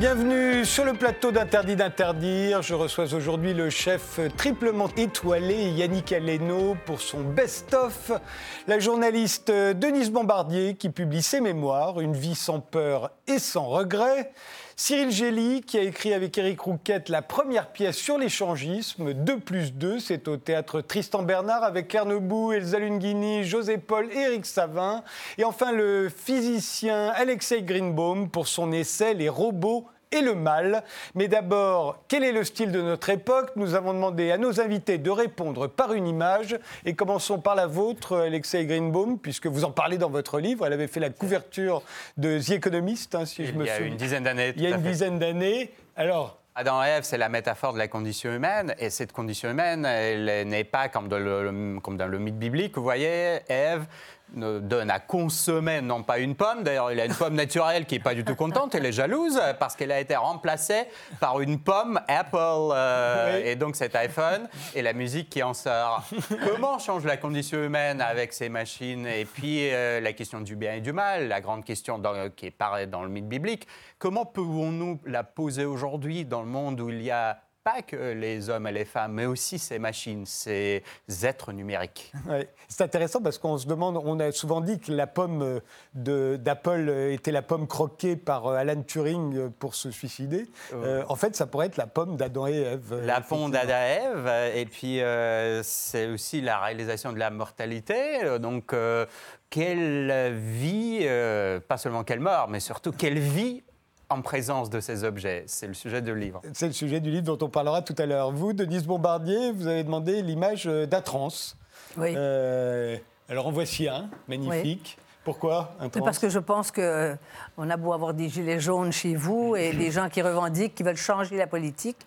Bienvenue sur le plateau d'Interdit d'interdire. Je reçois aujourd'hui le chef triplement étoilé Yannick Aleno pour son best-of. La journaliste Denise Bombardier qui publie ses mémoires, Une vie sans peur et sans regret. Cyril Gély, qui a écrit avec Éric Rouquette la première pièce sur l'échangisme, 2 plus 2, c'est au théâtre Tristan Bernard avec Claire Nebou, Elsa Lunghini, José Paul et Éric Savin. Et enfin le physicien Alexei Greenbaum pour son essai Les robots et le mal. Mais d'abord, quel est le style de notre époque? Nous avons demandé à nos invités de répondre par une image. Et commençons par la vôtre, Alexei Greenbaum, puisque vous en parlez dans votre livre. Elle avait fait la couverture de The Economist, hein, si je me souviens. Il y a une dizaine d'années. Il y a une dizaine d'années. Alors, Adam et Ève, c'est la métaphore de la condition humaine, et cette condition humaine, elle n'est pas comme, comme dans le mythe biblique. Vous voyez, Ève donne à consommer non pas une pomme, d'ailleurs il a une pomme naturelle qui n'est pas du tout contente, elle est jalouse parce qu'elle a été remplacée par une pomme Apple euh, et donc cet iPhone et la musique qui en sort. Comment change la condition humaine avec ces machines? Et puis euh, la question du bien et du mal, la grande question qui est dans le mythe biblique, comment pouvons-nous la poser aujourd'hui dans le monde où il y a pas que les hommes et les femmes, mais aussi ces machines, ces êtres numériques. C'est intéressant parce qu'on se demande, on a souvent dit que la pomme d'Apple était la pomme croquée par euh, Alan Turing pour se suicider. Euh, en fait, ça pourrait être la pomme d'Adam et Ève. La pomme d'Adam et Ève, et puis euh, c'est aussi la réalisation de la mortalité. Donc, quelle vie, pas seulement quelle mort, mais surtout quelle vie en présence de ces objets. C'est le sujet du livre. C'est le sujet du livre dont on parlera tout à l'heure. Vous, Denise Bombardier, vous avez demandé l'image d'Atrans. Oui. Euh, alors en voici un, magnifique. Pourquoi un Parce que je pense qu'on euh, a beau avoir des gilets jaunes chez vous et des gens qui revendiquent, qui veulent changer la politique,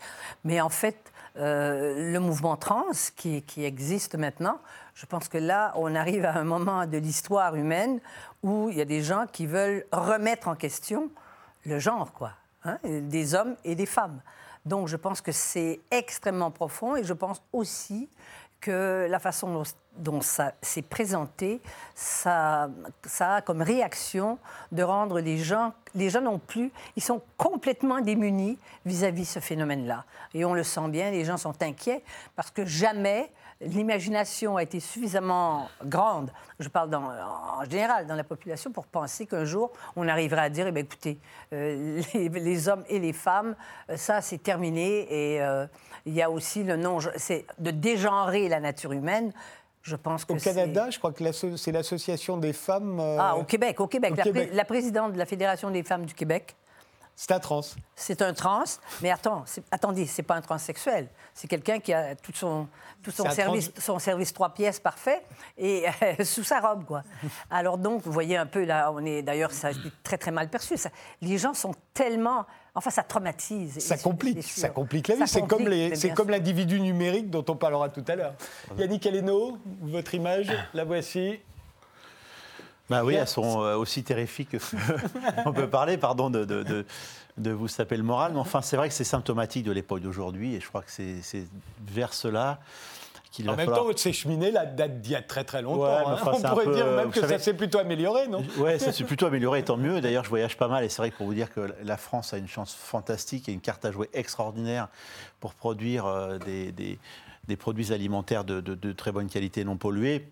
mais en fait, euh, le mouvement trans qui, qui, existe maintenant, je pense que là, on arrive à un moment de l'histoire humaine où il y a des gens qui veulent remettre en question le genre, quoi, hein, des hommes et des femmes. Donc je pense que c'est extrêmement profond et je pense aussi que la façon dont, ça s'est présenté, ça, ça, a comme réaction de rendre les gens, les gens non plus, ils sont complètement démunis vis-à-vis -vis ce phénomène-là. Et on le sent bien, les gens sont inquiets parce que jamais l'imagination a été suffisamment grande, je parle en général dans la population, pour penser qu'un jour, on arriverait à dire, eh bien, écoutez, euh, les, hommes et les femmes, euh, ça, c'est terminé. Et euh, il y a aussi le non, c'est de dégenrer la nature humaine. Je pense que Au Canada, je crois que c'est l'association des femmes. Ah, au Québec, au Québec. la, présidente de la Fédération des femmes du Québec c'est un trans. C'est un trans, mais attends, attendez, c'est pas un transsexuel. C'est quelqu'un qui a tout son, tout son service, son service trois pièces parfait et sous sa robe, quoi. Alors donc, vous voyez un peu là, on est d'ailleurs, ça très très mal perçu. Ça, les gens sont tellement, enfin, ça traumatise. Ça complique, ça complique la vie. C'est comme les, c'est comme l'individu numérique dont on parlera tout à l'heure. Yannick Aleno, votre image, la voici. Bah oui, elles sont euh, aussi terrifiques on peut parler, pardon, de, de, de, vous taper le moral. Mais enfin, c'est vrai que c'est symptomatique de l'époque d'aujourd'hui et je crois que c'est vers cela qu'il va En même temps, ces cheminées là, datent d'il y a très très longtemps. Hein. on pourrait dire même que ça s'est plutôt amélioré, non? Oui, ça s'est plutôt amélioré, tant mieux. D'ailleurs, je voyage pas mal et c'est vrai que pour vous dire que la France a une chance fantastique et une carte à jouer extraordinaire pour produire euh, des, des, des produits alimentaires de, de, très bonne qualité non pollués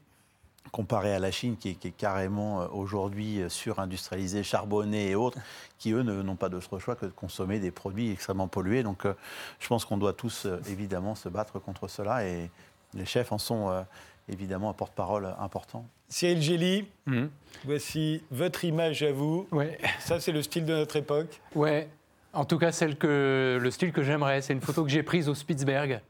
comparé à la Chine qui est, carrément euh, aujourd'hui euh, surindustrialisée, charbonnée et autres, qui eux n'ont pas d'autre choix que de consommer des produits extrêmement pollués. Donc euh, je pense qu'on doit tous évidemment se battre contre cela et les chefs en sont évidemment un porte-parole important. Cyril Gély, mhm. voici votre image à vous. Ouais. Ça, c'est le style de notre époque. Ouais. En tout cas, celle que, le style que j'aimerais. C'est une photo que j'ai prise au Spitzberg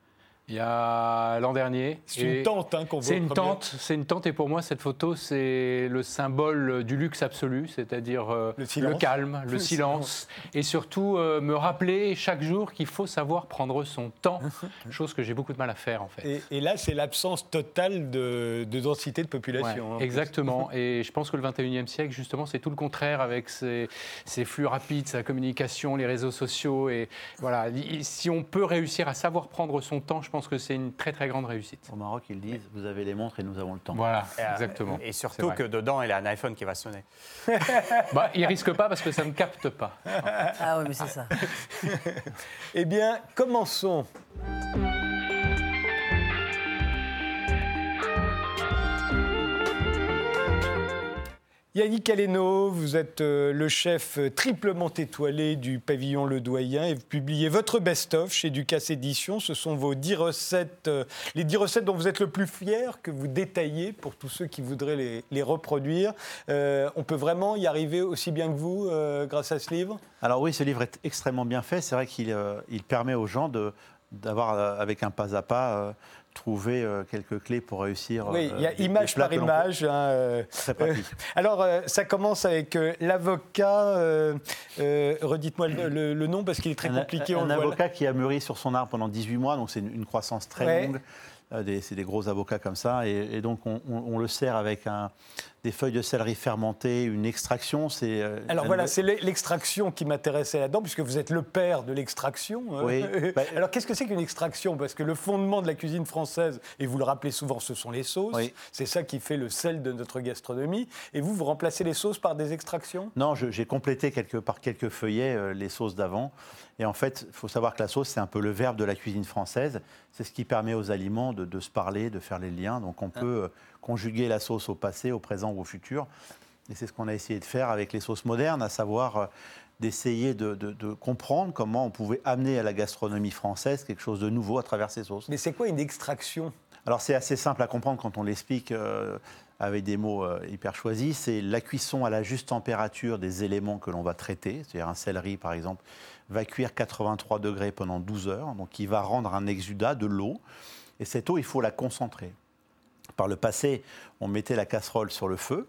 il y a l'an dernier. C'est une tente hein, qu'on voit. C'est une tente, c'est une tente, et pour moi cette photo c'est le symbole du luxe absolu, c'est-à-dire euh, le, calme, le, silence, et surtout euh, me rappeler chaque jour qu'il faut savoir prendre son temps, chose que j'ai beaucoup de mal à faire en fait. Et, là c'est l'absence totale de, densité de population. Hein, exactement, et je pense que le 21e siècle justement c'est tout le contraire avec ses, ses flux rapides, sa communication, les réseaux sociaux, et voilà, si on peut réussir à savoir prendre son temps, je pense pense que c'est une très très grande réussite. Au Maroc, ils disent vous avez les montres et nous avons le temps. Voilà, exactement. Et surtout que dedans, il y a un iPhone qui va sonner. bah, il risque pas parce que ça ne capte pas. Ah oui, mais c'est ça. eh bien, commençons. Yannick Aleno, vous êtes euh, le chef euh, triplement étoilé du pavillon Le Doyen et vous publiez votre best-of chez Ducasse Éditions. Ce sont vos 10 recettes, euh, les 10 recettes dont vous êtes le plus fier, que vous détaillez pour tous ceux qui voudraient les, reproduire. on peut vraiment y arriver aussi bien que vous grâce à ce livre? Alors oui, ce livre est extrêmement bien fait. C'est vrai qu'il il permet aux gens d'avoir, avec un pas à pas, trouver euh, quelques clés pour réussir. Oui, il y a euh, image par image. Hein, euh, Très pratique. alors, ça commence avec l'avocat. Redites-moi le, nom parce qu'il est très compliqué. Un, un avocat qui a mûri sur son arbre pendant 18 mois, donc c'est une, croissance très longue. c'est des gros avocats comme ça. Et, donc, on, le sert avec un, des feuilles de céleri fermentées, une extraction. C'est euh, alors voilà, c'est l'extraction qui m'intéressait là-dedans, puisque vous êtes le père de l'extraction. Hein. Oui. Bah, alors qu'est-ce que c'est qu'une extraction? Parce que le fondement de la cuisine française, et vous le rappelez souvent, ce sont les sauces. C'est ça qui fait le sel de notre gastronomie. Et vous, vous remplacez les sauces par des extractions? Non, j'ai complété quelque, par quelques feuillets euh, les sauces d'avant. Et en fait, il faut savoir que la sauce, c'est un peu le verbe de la cuisine française. C'est ce qui permet aux aliments de, se parler, de faire les liens. Donc on ah. peut euh, conjuguer la sauce au passé, au présent ou au futur. Et c'est ce qu'on a essayé de faire avec les sauces modernes, à savoir euh, d'essayer de, comprendre comment on pouvait amener à la gastronomie française quelque chose de nouveau à travers ces sauces. Mais c'est quoi une extraction? Alors c'est assez simple à comprendre quand on l'explique euh, avec des mots euh, hyper choisis. C'est la cuisson à la juste température des éléments que l'on va traiter. C'est-à-dire un céleri par exemple va cuire 83 degrés pendant 12 heures, donc il va rendre un exudat de l'eau. Et cette eau, il faut la concentrer. Par le passé, on mettait la casserole sur le feu.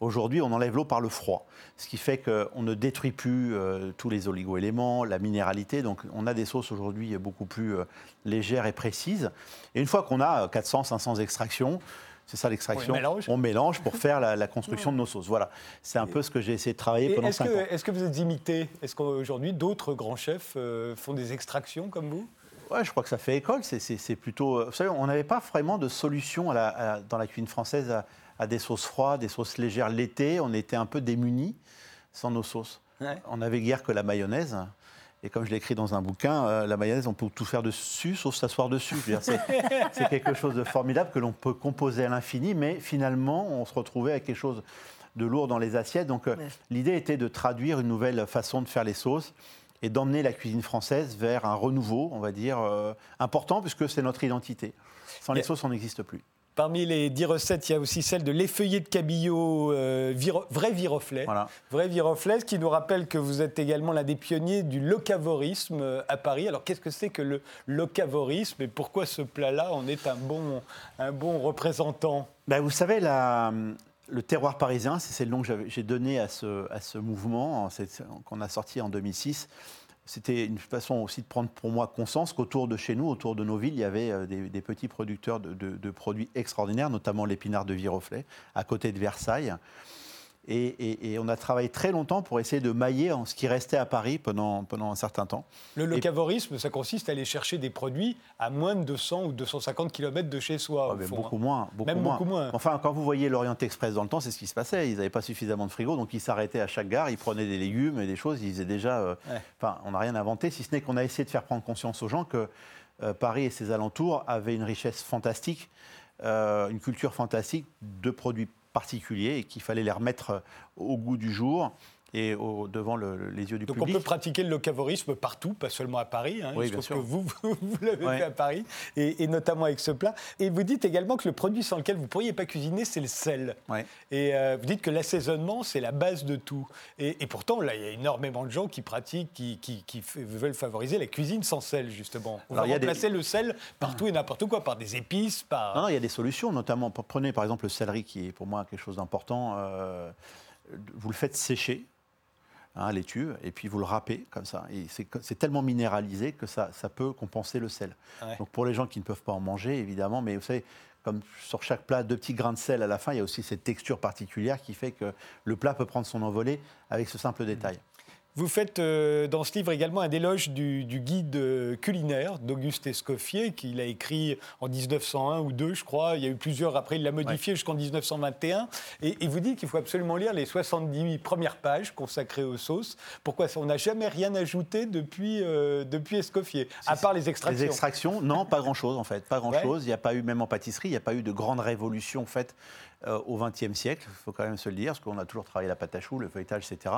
Aujourd'hui, on enlève l'eau par le froid, ce qui fait qu'on ne détruit plus euh, tous les oligo-éléments, la minéralité. Donc, on a des sauces aujourd'hui beaucoup plus euh, légères et précises. Et une fois qu'on a 400, 500 extractions, c'est ça l'extraction. On, mélange. pour faire la, construction de nos sauces. Voilà, c'est un peu ce que j'ai essayé de travailler pendant 5 ans. Est-ce que vous êtes imité? Est-ce qu'aujourd'hui d'autres grands chefs euh, font des extractions comme vous? Ouais, je crois que ça fait école. C'est plutôt. Euh, vous savez, on n'avait pas vraiment de solution dans la cuisine française à, des sauces froides, des sauces légères. L'été, on était un peu démunis sans nos sauces. On n'avait guère que la mayonnaise. Et comme je l'ai écrit dans un bouquin, euh, la mayonnaise, on peut tout faire dessus, sauf s'asseoir dessus. C'est quelque chose de formidable que l'on peut composer à l'infini, mais finalement, on se retrouvait avec quelque chose de lourd dans les assiettes. Donc, euh, l'idée était de traduire une nouvelle façon de faire les sauces et d'emmener la cuisine française vers un renouveau, on va dire, euh, important, puisque c'est notre identité. Sans les sauces, on n'existe plus. Parmi les dix recettes, il y a aussi celle de l'effeuillé de cabillaud, euh, vrai viroflet. Vrai viroflet, ce qui nous rappelle que vous êtes également l'un des pionniers du locavorisme euh, à Paris. Alors qu'est-ce que c'est que le locavorisme et pourquoi ce plat-là en est un bon, un bon représentant? Ben, Vous savez, la, le terroir parisien, c'est le nom que j'ai donné à ce, mouvement qu'on a sorti en 2006. C'était une façon aussi de prendre pour moi conscience qu'autour de chez nous, autour de nos villes, il y avait euh, des, petits producteurs de, produits extraordinaires, notamment l'épinard de Viroflay, à côté de Versailles. Et, on a travaillé très longtemps pour essayer de mailler en ce qui restait à Paris pendant, pendant un certain temps. Le locavorisme, ça consiste à aller chercher des produits à moins de 200 ou 250 km de chez soi. Ah, beaucoup, hein. moins, Même beaucoup moins. Enfin, quand vous voyez l'Orient Express dans le temps, c'est ce qui se passait. Ils n'avaient pas suffisamment de frigo, donc ils s'arrêtaient à chaque gare, ils prenaient des légumes et des choses. Ils faisaient déjà. Euh, enfin, on n'a rien inventé, si ce n'est qu'on a essayé de faire prendre conscience aux gens que euh, Paris et ses alentours avaient une richesse fantastique, euh, une culture fantastique de produits particuliers et qu'il fallait les remettre euh, au goût du jour et au, devant les yeux du public. Donc on peut pratiquer le locavorisme partout, pas seulement à Paris. Hein. Oui, Je pense que vous, vous, l'avez fait à Paris, et, notamment avec ce plat. Et vous dites également que le produit sans lequel vous ne pourriez pas cuisiner, c'est le sel. Et euh, vous dites que l'assaisonnement, c'est la base de tout. Et, pourtant, là, il y a énormément de gens qui pratiquent, qui, qui, veulent favoriser la cuisine sans sel, justement. On Alors, va remplacer le sel partout et n'importe quoi, par des épices, par... Non, il y a des solutions, notamment, prenez par exemple le céleri, qui est pour moi quelque chose d'important. Euh, vous le faites sécher, hein, laitue, et puis vous le râpez comme ça. Et c'est tellement minéralisé que ça, ça peut compenser le sel. Donc pour les gens qui ne peuvent pas en manger, évidemment, mais vous savez, comme sur chaque plat, deux petits grains de sel à la fin, il y a aussi cette texture particulière qui fait que le plat peut prendre son envolée avec ce simple détail. Vous faites euh, dans ce livre également un déloge du, guide euh, culinaire d'Auguste Escoffier, qu'il a écrit en 1901 ou 2, je crois. Il y a eu plusieurs, après il l'a modifié jusqu'en 1921. Et, vous dites qu'il faut absolument lire les 70 premières pages consacrées aux sauces. Pourquoi On n'a jamais rien ajouté depuis, euh, depuis Escoffier, à part les extractions. Les extractions, non, pas grand-chose en fait. Pas grand-chose. Il n'y a pas eu, même en pâtisserie, il n'y a pas eu de grande révolution faite euh, au XXe siècle, il faut quand même se le dire, parce qu'on a toujours travaillé la pâte à choux, le feuilletage, etc.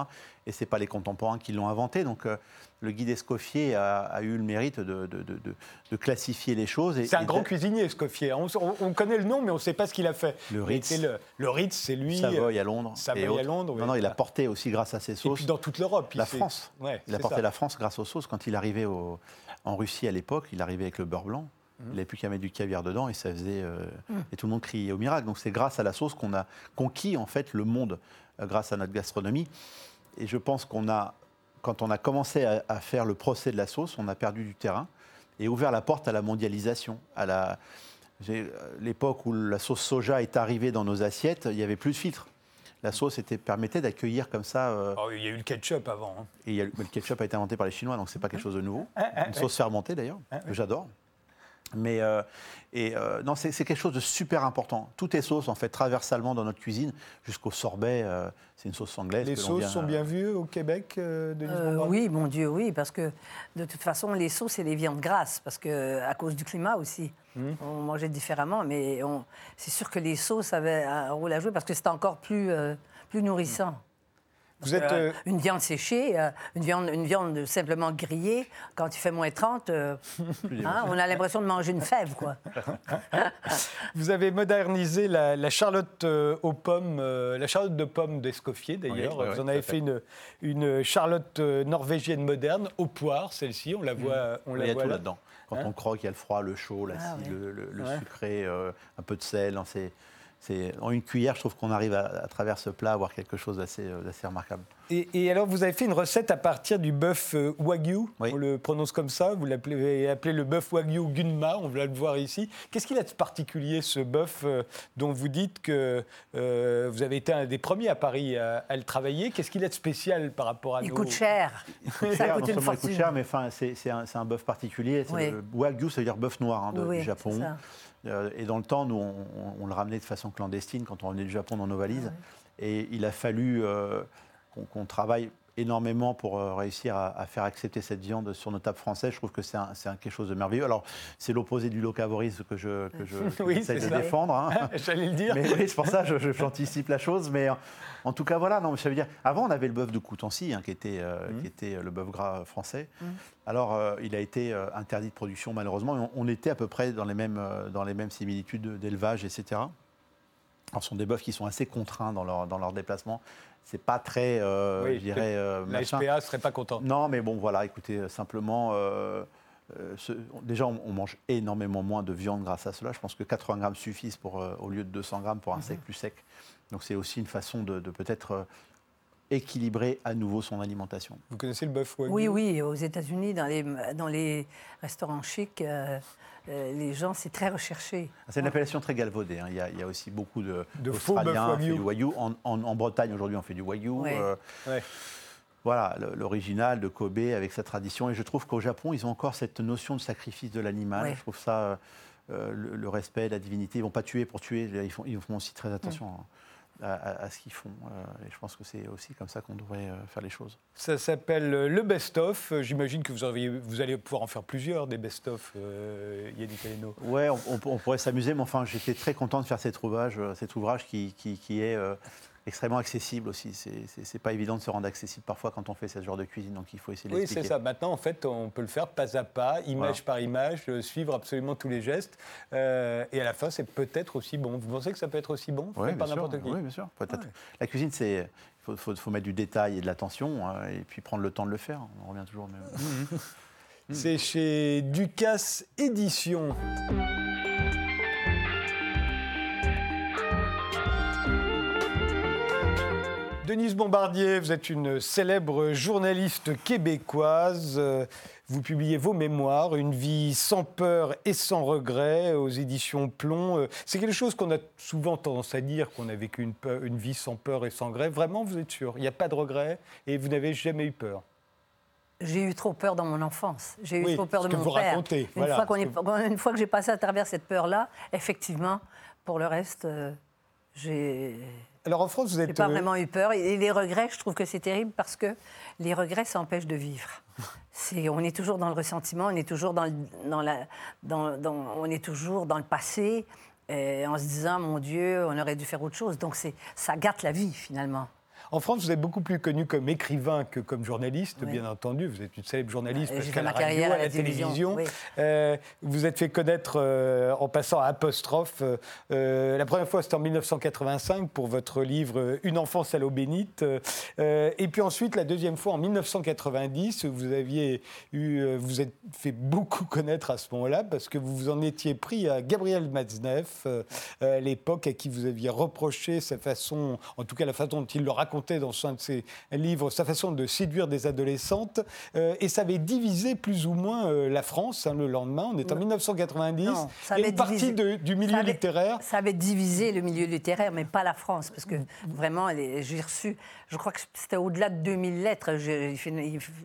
Et ce n'est pas les contemporains qui l'ont inventé. Donc euh, le guide Escoffier a, eu le mérite de, de, classifier les choses. C'est un grand cuisinier, Escoffier. On, on, connaît le nom, mais on ne sait pas ce qu'il a fait. Le Ritz. Le, Ritz, c'est lui. Savoy à Londres. Savoy à Londres. Non, non, il a porté aussi grâce à ses sauces. Et puis dans toute l'Europe. La France. il a porté la France grâce aux sauces. Quand il arrivait en Russie à l'époque, il arrivait avec le beurre blanc. Il n'avait plus qu'à mettre du caviar dedans et ça faisait. Euh, mm. Et tout le monde criait au miracle. Donc c'est grâce à la sauce qu'on a conquis en fait le monde, euh, grâce à notre gastronomie. Et je pense qu'on a, quand on a commencé à, faire le procès de la sauce, on a perdu du terrain et ouvert la porte à la mondialisation, à la. Euh, l'époque où la sauce soja est arrivée dans nos assiettes, il n'y avait plus de filtres la sauce était, permettait d'accueillir comme ça. Oh, il y a eu le ketchup avant. Hein. Et le ketchup a été inventé par les Chinois, donc c'est pas quelque chose de nouveau. Une sauce fermentée d'ailleurs, que j'adore. Mais euh, et, euh, non, c'est quelque chose de super important. Tout est sauce, en fait, traversalement dans notre cuisine, jusqu'au sorbet. Euh, c'est une sauce anglaise. Les sauces sont bien vues au Québec, Oui, mon Dieu, oui, parce que de toute façon, les sauces, c'est les viandes grasses, parce que à cause du climat aussi. Hmm. On mangeait différemment, mais c'est sûr que les sauces avaient un rôle à jouer parce que c'était encore plus, plus nourrissant. Vous êtes, euh, une viande séchée, euh, une, viande, une viande simplement grillée, quand il fait moins 30, euh, hein, on a l'impression de manger une fève. Quoi. Vous avez modernisé la, charlotte aux pommes, la charlotte de pommes d'Escoffier d'ailleurs. Vous en avez fait une, une charlotte norvégienne moderne, aux poires, celle-ci, on la mm. voit, on la il y a tout là-dedans. Quand hein on croque, il y a le froid, le chaud, l'acide, ah le, sucré, un peu de sel. Hein, c'est en une cuillère, je trouve qu'on arrive à, travers ce plat à avoir quelque chose d'assez euh, remarquable. Et, alors, vous avez fait une recette à partir du bœuf euh, wagyu, on le prononce comme ça, vous l'appelez appelé le bœuf wagyu gunma, on va le voir ici. Qu'est-ce qu'il a de particulier, ce bœuf, euh, dont vous dites que vous avez été un des premiers à Paris à, le travailler? Qu'est-ce qu'il a de spécial par rapport à il Coûte cher. Il coûte cher. il coûte cher, mais c'est un, un bœuf particulier. Le wagyu, ça veut dire bœuf noir hein, du Japon. Euh, et dans le temps, nous, on, le ramenait de façon clandestine quand on revenait du Japon dans nos valises. Ah et il a fallu euh, qu'on travaille énormément pour euh, réussir à, faire accepter cette viande sur nos tables françaises. Je trouve que c'est quelque chose de merveilleux. Alors, c'est l'opposé du locavorisme que je, que je de défendre. Hein. J'allais le dire. Mais oui, c'est pour ça que j'anticipe la chose. Mais en, tout cas, voilà. Non, ça veut dire, avant, on avait le bœuf de Coutancy, hein, qui, était, euh, mmh. qui était le bœuf gras français. Mmh. Alors, euh, il a été interdit de production, malheureusement. On, était à peu près dans les mêmes, dans les mêmes similitudes d'élevage, etc. Alors, ce sont des bœufs qui sont assez contraints dans leur, dans leur déplacement c'est pas très, euh, je dirais. Euh, la SPA serait pas content. Non, mais bon, voilà, écoutez, euh, simplement. déjà, on, mange énormément moins de viande grâce à cela. Je pense que 80 grammes suffisent pour, au lieu de 200 grammes pour un sec mhm. plus sec. Donc, c'est aussi une façon de, peut-être équilibrer à nouveau son alimentation. Vous connaissez le bœuf wagyu Oui, oui. Aux États-Unis, dans les, dans les restaurants chics, euh, les gens, c'est très recherché. Ah, c'est une appellation très galvaudée. Hein. Il, y a, aussi beaucoup de, de faux wagyu. du wagyu. En, Bretagne, aujourd'hui, on fait du wagyu. Euh, voilà, l'original de Kobe avec sa tradition. Et je trouve qu'au Japon, ils ont encore cette notion de sacrifice de l'animal. Je trouve ça, euh, le, respect, la divinité. Ils ne vont pas tuer pour tuer. Ils font, ils font aussi très attention. Hein à, ce qu'ils font. Euh, et je pense que c'est aussi comme ça qu'on devrait euh, faire les choses. Ça s'appelle euh, le best-of. J'imagine que vous, vous, allez pouvoir en faire plusieurs des best-of, Yannick Aleno. Ouais, on, pourrait s'amuser, mais enfin, j'étais très content de faire cet ouvrage, cet ouvrage qui, qui, qui est extrêmement accessible aussi. C'est pas évident de se rendre accessible parfois quand on fait ce genre de cuisine, donc il faut essayer Oui, c'est ça. Maintenant, en fait, on peut le faire pas à pas, image par image, euh, suivre absolument tous les gestes. Euh, et à la fin, c'est peut-être aussi bon. Vous pensez que ça peut être aussi bon Oui, par n'importe qui Oui, bien sûr. Peut-être. La cuisine, c'est. Il faut, faut, mettre du détail et de l'attention, hein, et puis prendre le temps de le faire. On revient toujours au même. c'est chez Ducasse Éditions. Denise Bombardier, vous êtes une célèbre journaliste québécoise. vous publiez vos mémoires, Une vie sans peur et sans regret, aux éditions Plomb. Euh, c'est quelque chose qu'on a souvent tendance à dire, qu'on a vécu une, une vie sans peur et sans regret. Vraiment, vous êtes sûr? Il n'y a pas de regret et vous n'avez jamais eu peur? J'ai eu trop peur dans mon enfance. J'ai eu trop peur de mon vous père. Racontez, une, fois une, fois que j'ai passé à travers cette peur-là, effectivement, pour le reste, euh, j'ai. Alors en France, vous êtes. pas euh, vraiment eu peur. Et les regrets, je trouve que c'est terrible parce que les regrets, ça empêche de vivre. On est toujours dans le ressentiment, on est toujours dans, dans la, dans, on est toujours dans le passé, en se disant, mon Dieu, on aurait dû faire autre chose. Donc ça gâte la vie finalement. En France, vous êtes beaucoup plus connu comme écrivain que comme journaliste, bien entendu. Vous êtes une célèbre journaliste parce qu'à la, radio, à la, télévision. Euh, vous êtes fait connaître euh, en passant à apostrophe. Euh, la première fois, c'était en 1985 pour votre livre Une enfance à l'eau bénite. et puis ensuite, la deuxième fois en 1990, vous aviez eu, vous êtes fait beaucoup connaître à ce moment-là parce que vous vous en étiez pris à Gabriel Matzneff à l'époque à qui vous aviez reproché sa façon, en tout cas la façon dont il le racontait dans un de ses livres sa façon de séduire des adolescentes. Euh, et ça avait divisé plus ou moins euh, la France hein, le lendemain. On est en 1990. ça et une partie du milieu littéraire. Ça avait divisé le milieu littéraire, mais pas la France. Parce que vraiment, j'ai reçu, je crois que c'était au-delà de 2000 lettres.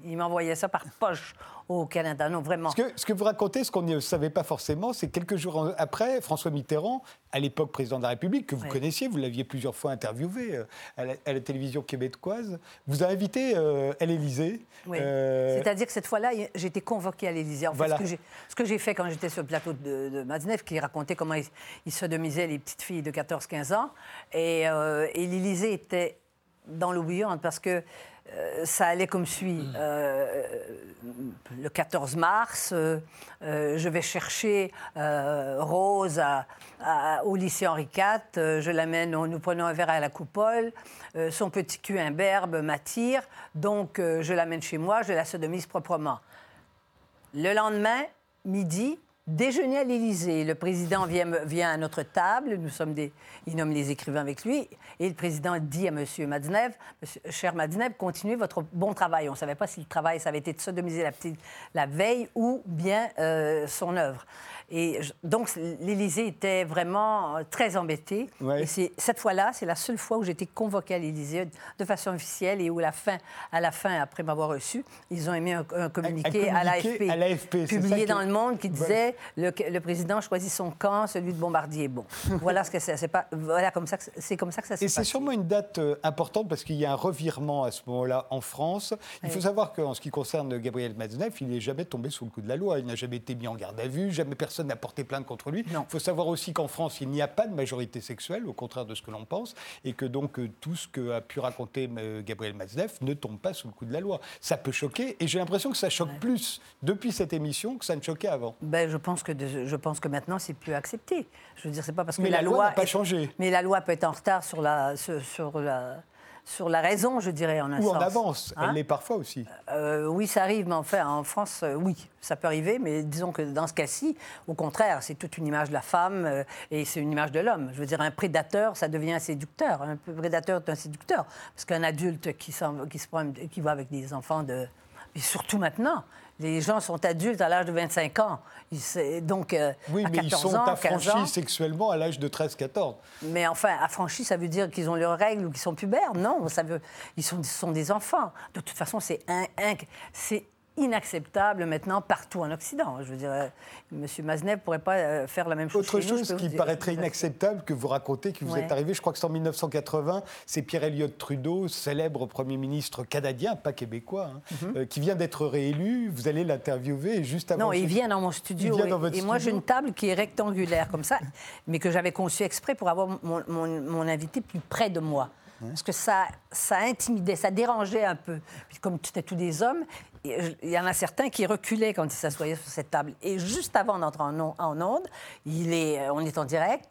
il m'envoyait ça par poche au Canada. Non, vraiment. Ce que, ce que vous racontez, ce qu'on ne savait pas forcément, c'est quelques jours après, François Mitterrand, à l'époque président de la République, que vous connaissiez, vous l'aviez plusieurs fois interviewé euh, à, la, télévision québécoise, vous a invité euh, à l'Élysée. Euh, C'est-à-dire que cette fois-là, j'ai été convoqué à l'Élysée. En fait, ce que j'ai fait quand j'étais sur le plateau de, de qui racontait comment il, il, sodomisait les petites filles de 14-15 ans, et, et l'Élysée était dans l'eau bouillante parce que ça allait comme suit. Mm. Euh, le 14 mars, euh, je vais chercher Rose au lycée Henri IV. je l'amène, nous prenons un verre à la coupole. son petit cul imberbe m'attire. Donc, je l'amène chez moi, je la sodomise proprement. Le lendemain, midi, Déjeuner à l'Élysée. Le président vient, vient, à notre table. Nous sommes des, il nomme les écrivains avec lui. Et le président dit à M. Madnev, cher Madnev, continuez votre bon travail. On ne savait pas si le travail, ça avait été de sodomiser la, petite, la veille ou bien euh, son œuvre. Et donc, l'Élysée était vraiment euh, très embêté. Et cette fois-là, c'est la seule fois où j'ai été convoquée à l'Élysée de façon officielle et où, la fin, à la fin, après m'avoir reçu, ils ont émis un, communiqué, à l'AFP, publié dans Le Monde qui disait le, le, président choisit son camp, celui de Bombardier. Bon, voilà ce que c'est. pas, voilà comme ça c'est comme ça que ça s'est. Et c'est sûrement une date euh, importante parce qu'il y a un revirement à ce moment-là en France. Il faut savoir qu'en ce qui concerne Gabriel Matzneff, il n'est jamais tombé sous le coup de la loi. Il n'a jamais été mis en garde à vue, jamais personne n'a porté plainte contre lui. Il faut savoir aussi qu'en France, il n'y a pas de majorité sexuelle, au contraire de ce que l'on pense, et que donc euh, tout ce que a pu raconter euh, Gabriel Matzneff ne tombe pas sous le coup de la loi. Ça peut choquer, et j'ai l'impression que ça choque plus depuis cette émission que ça ne choquait avant. Ben, je, pense que je pense que maintenant, c'est plus accepté. Je veux dire, c'est pas parce que la, loi n'a pas changé. Mais la loi peut être en retard sur la, sur la sur la raison, je dirais, en un Ou en avance, elle hein l'est parfois aussi. Euh, oui, ça arrive, mais enfin, en France, euh, oui, ça peut arriver, mais disons que dans ce cas-ci, au contraire, c'est toute une image de la femme euh, et c'est une image de l'homme. Je veux dire, un prédateur, ça devient un séducteur. Un prédateur est un séducteur. Parce qu'un adulte qui, qui, se prend, qui va avec des enfants de... Et surtout maintenant, les gens sont adultes à l'âge de 25 ans. Donc, euh, oui, mais ils sont affranchis sexuellement à l'âge de 13-14. Mais enfin, affranchis, ça veut dire qu'ils ont leurs règles ou qu'ils sont pubères Non, ça veut, ils sont, sont des enfants. De toute façon, c'est un, un, inacceptable maintenant partout en Occident. Je veux dire, euh, M. Maznev ne pourrait pas euh, faire la même chose. Autre chose qui paraîtrait inacceptable que vous racontez, qui vous est arrivé, je crois que c'est en 1980, c'est Pierre Elliott Trudeau, célèbre Premier ministre canadien, pas québécois, hein, mhm. euh, qui vient d'être réélu. Vous allez l'interviewer juste avant. Non, il vient dans mon studio. et moi, j'ai une table qui est rectangulaire comme ça, mais que j'avais conçue exprès pour avoir mon, mon invité plus près de moi. Parce que ça, ça intimidait, ça dérangeait un peu. Puis comme c'était tous des hommes, il y en a certains qui reculaient quand ils s'assoyaient sur cette table. Et juste avant d'entrer en, onde, il est, on est en direct,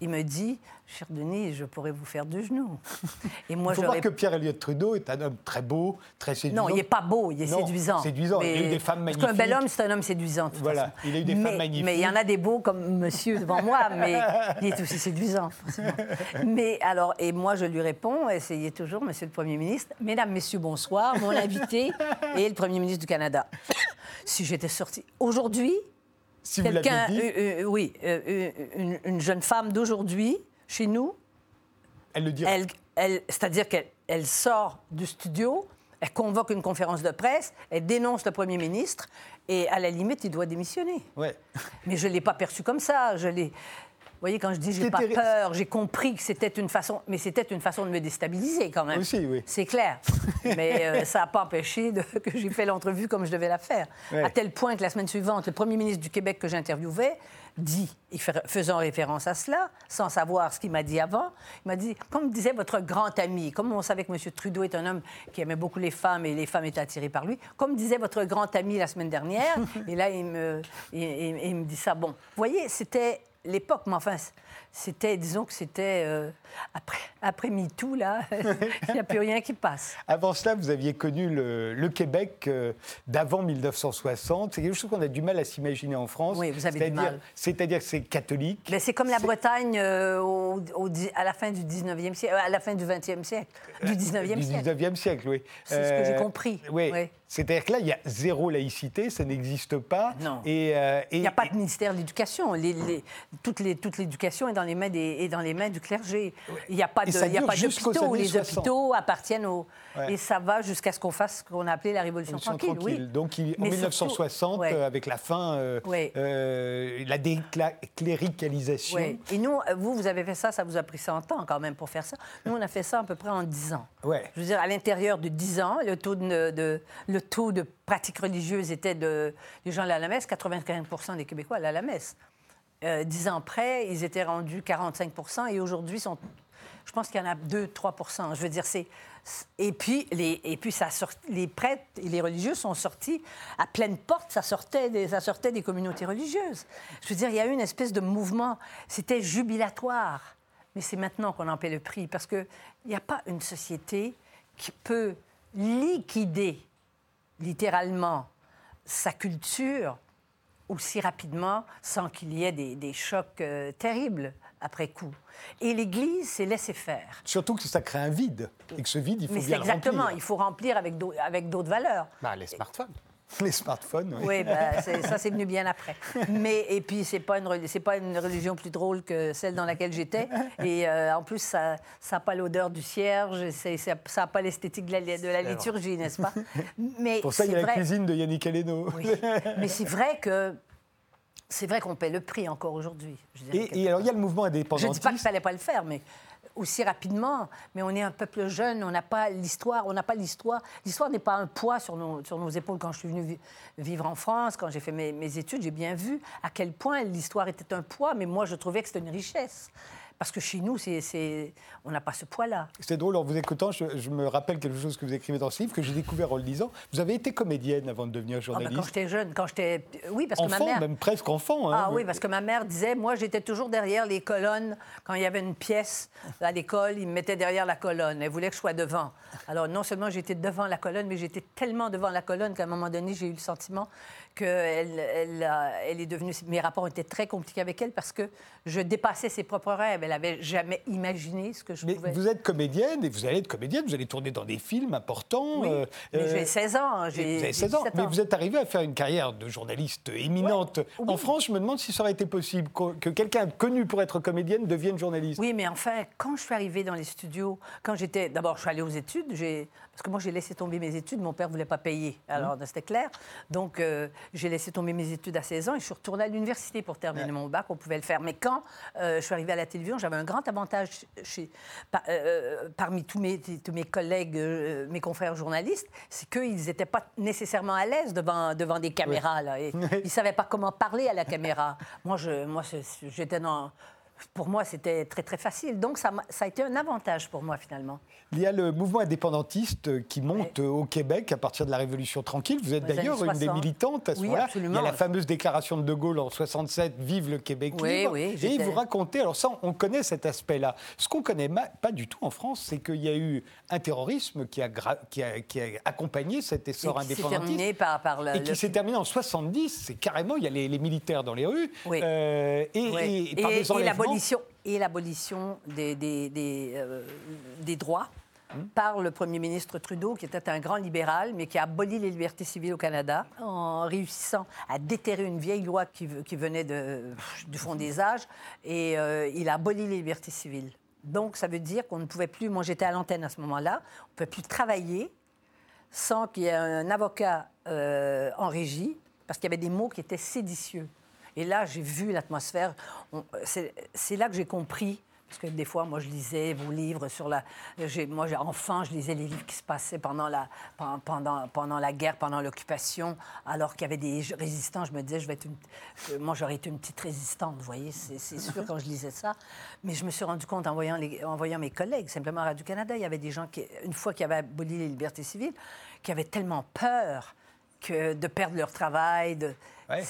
il me dit, cher Denis, je pourrais vous faire du genou. Et moi, il faut voir que Pierre Elliott Trudeau est un homme très beau, très séduisant. Non, il n'est pas beau, il est séduisant. séduisant. il a eu des femmes magnifiques. Parce qu'un bel homme, c'est un homme séduisant. voilà, il a eu des femmes magnifiques. Mais il y en a des beaux comme monsieur devant moi, mais il est aussi séduisant. mais alors, et moi, je lui réponds, essayez toujours, monsieur le Premier ministre, mesdames, messieurs, bonsoir, mon invité est le Premier ministre du Canada. si j'étais sortie aujourd'hui, si quelqu'un, euh, euh, oui, euh, une, jeune femme d'aujourd'hui, chez nous, elle le dit. Elle, c'est-à-dire qu'elle sort du studio, elle convoque une conférence de presse, elle dénonce le Premier ministre, et à la limite, il doit démissionner. Ouais. Mais je ne l'ai pas perçu comme ça. Je l'ai, vous voyez, quand je dis j'ai pas peur, j'ai compris que c'était une façon, mais c'était une façon de me déstabiliser quand même. Aussi, oui. C'est clair. mais euh, ça n'a pas empêché que j'ai fait l'entrevue comme je devais la faire. À tel point que la semaine suivante, le premier ministre du Québec que j'interviewais dit, faisant référence à cela, sans savoir ce qu'il m'a dit avant, il m'a dit, comme disait votre grand ami, comme on savait que M. Trudeau est un homme qui aimait beaucoup les femmes et les femmes étaient attirées par lui, comme disait votre grand ami la semaine dernière, et là il me, il me dit ça. Bon, vous voyez, c'était l'époque, mais enfin, c'était, disons que c'était euh, après, après MeToo, là, il n'y a plus rien qui passe. Avant cela, vous aviez connu le, Québec euh, d'avant 1960. C'est quelque chose qu'on a du mal à s'imaginer en France. Oui, vous avez du mal. C'est-à-dire que c'est catholique. Mais c'est comme la Bretagne euh, au, à la fin du 19e siècle, à la fin du 20e siècle, du 19e siècle. Du 19e siècle, oui. C'est ce que j'ai compris. Oui. C'est-à-dire que là, il y a zéro laïcité, ça n'existe pas. Non. Et, il n'y a pas de ministère de l'Éducation. Les, toute l'éducation est dans les mains dans les mains du clergé. Il n'y a pas d'hôpitaux. Les hôpitaux appartiennent au. Et ça va jusqu'à ce qu'on fasse ce qu'on a appelé la Révolution tranquille. Oui. Donc en 1960, avec la fin, euh, euh, la décléricalisation. Et nous, vous, vous avez fait ça, ça vous a pris 100 ans quand même pour faire ça. Nous, on a fait ça à peu près en 10 ans. Je veux dire, à l'intérieur de 10 ans, le taux de, le taux de pratique religieuse était de. Les gens allaient à la messe, 95 des Québécois allaient à la messe. Euh, dix ans après, ils étaient rendus 45 et aujourd'hui, sont, je pense qu'il y en a 2-3% Je veux dire, c'est. Et puis, les, et puis ça les prêtres et les religieux sont sortis à pleine porte, ça sortait, des, ça sortait des communautés religieuses. Je veux dire, il y a eu une espèce de mouvement, c'était jubilatoire. Mais c'est maintenant qu'on en paie le prix, parce qu'il n'y a pas une société qui peut liquider littéralement sa culture aussi rapidement sans qu'il y ait des, chocs euh, terribles après coup. Et l'Église s'est laissé faire. Surtout que ça crée un vide. Et que ce vide, il faut bien exactement, il faut remplir avec d'autres valeurs. Bah, les smartphones. Les smartphones, oui. Oui, bah, ça c'est venu bien après. Mais et puis c'est pas une c'est pas une religion plus drôle que celle dans laquelle j'étais. Et euh, en plus ça n'a pas l'odeur du cierge, ça n'a pas l'esthétique de la, de la liturgie, n'est-ce pas? Mais pour ça il y a la cuisine de Yannick Aleno. Oui. Mais c'est vrai que c'est vrai qu'on paie le prix encore aujourd'hui. Et, alors, il y a le mouvement indépendantiste. Je ne dis pas qu'il ne fallait pas le faire, mais aussi rapidement. Mais on est un peuple jeune, on n'a pas l'histoire, on n'a pas l'histoire. L'histoire n'est pas un poids sur nos, sur nos épaules. Quand je suis venue vivre en France, quand j'ai fait mes, mes études, j'ai bien vu à quel point l'histoire était un poids, mais moi, je trouvais que c'était une richesse. Parce que chez nous, c'est, on n'a pas ce poids-là. C'est drôle, en vous écoutant, je, me rappelle quelque chose que vous écrivez dans ce livre, que j'ai découvert en le lisant. Vous avez été comédienne avant de devenir journaliste. Ah bah quand j'étais jeune, quand j'étais... Oui, parce que ma mère... même presque enfant. Hein, ah oui, parce que ma mère disait, moi, j'étais toujours derrière les colonnes. Quand il y avait une pièce à l'école, ils me mettaient derrière la colonne. Elle voulait que je sois devant. Alors, non seulement j'étais devant la colonne, mais j'étais tellement devant la colonne qu'à un moment donné, j'ai eu le sentiment qu'elle elle, elle est devenue. Mes rapports étaient très compliqués avec elle parce que je dépassais ses propres rêves. Elle avait jamais imaginé ce que je mais pouvais. Vous êtes comédienne et vous allez être comédienne, vous allez tourner dans des films importants. Oui, euh, mais j'ai 16 ans. Hein, j'ai 16 ans. Mais vous êtes arrivé à faire une carrière de journaliste éminente. En France, je me demande si ça aurait été possible que quelqu'un connu pour être comédienne devienne journaliste. Oui, mais enfin, quand je suis arrivée dans les studios, quand j'étais. D'abord, je suis allée aux études. Parce que moi, j'ai laissé tomber mes études. Mon père ne voulait pas payer. Alors, mmh. c'était clair. Donc, euh, j'ai laissé tomber mes études à 16 ans et je suis retournée à l'université pour terminer mon bac. On pouvait le faire. Mais quand euh, je suis arrivée à la télévision, j'avais un grand avantage chez, euh, parmi tous mes, tous mes collègues, mes confrères journalistes, c'est qu'ils n'étaient pas nécessairement à l'aise devant, devant des caméras. Là, et Ils ne savaient pas comment parler à la caméra. moi, je, moi j'étais dans pour moi, c'était très très facile. Donc ça, ça, a été un avantage pour moi finalement. Il y a le mouvement indépendantiste qui monte au Québec à partir de la Révolution tranquille. Vous êtes d'ailleurs une des militantes à ce moment-là. Il y a la fameuse déclaration de De Gaulle en 67, Vive le Québec libre. Et vous racontez, alors ça, on connaît cet aspect-là. Ce qu'on connaît pas du tout en France, c'est qu'il y a eu un terrorisme qui a, qui a, qui a accompagné cet essor et qui indépendantiste. Par, par le, et qui s'est terminé en 70. C'est carrément, il y a les, militaires dans les rues. Euh, et, et, par et l'abolition des, des, des, euh, des droits par le Premier ministre Trudeau, qui était un grand libéral, mais qui a aboli les libertés civiles au Canada en réussissant à déterrer une vieille loi qui, qui venait de, du fond des âges, et euh, il a aboli les libertés civiles. Donc, ça veut dire qu'on ne pouvait plus, moi j'étais à l'antenne à ce moment-là, on ne pouvait plus travailler sans qu'il y ait un avocat euh, en régie, parce qu'il y avait des mots qui étaient séditieux. Et là, j'ai vu l'atmosphère. C'est là que j'ai compris parce que des fois, moi, je lisais vos livres sur la. Moi, enfant, je lisais les livres qui se passaient pendant la, pendant, pendant la guerre, pendant l'occupation, alors qu'il y avait des résistants. Je me disais, je vais être moi, j'aurais été une petite résistante, vous voyez, c'est sûr quand je lisais ça. Mais je me suis rendu compte en voyant, en voyant mes collègues, simplement à Radio-Canada, il y avait des gens qui, une fois qu'ils avaient aboli les libertés civiles, qui avaient tellement peur que de perdre leur travail, de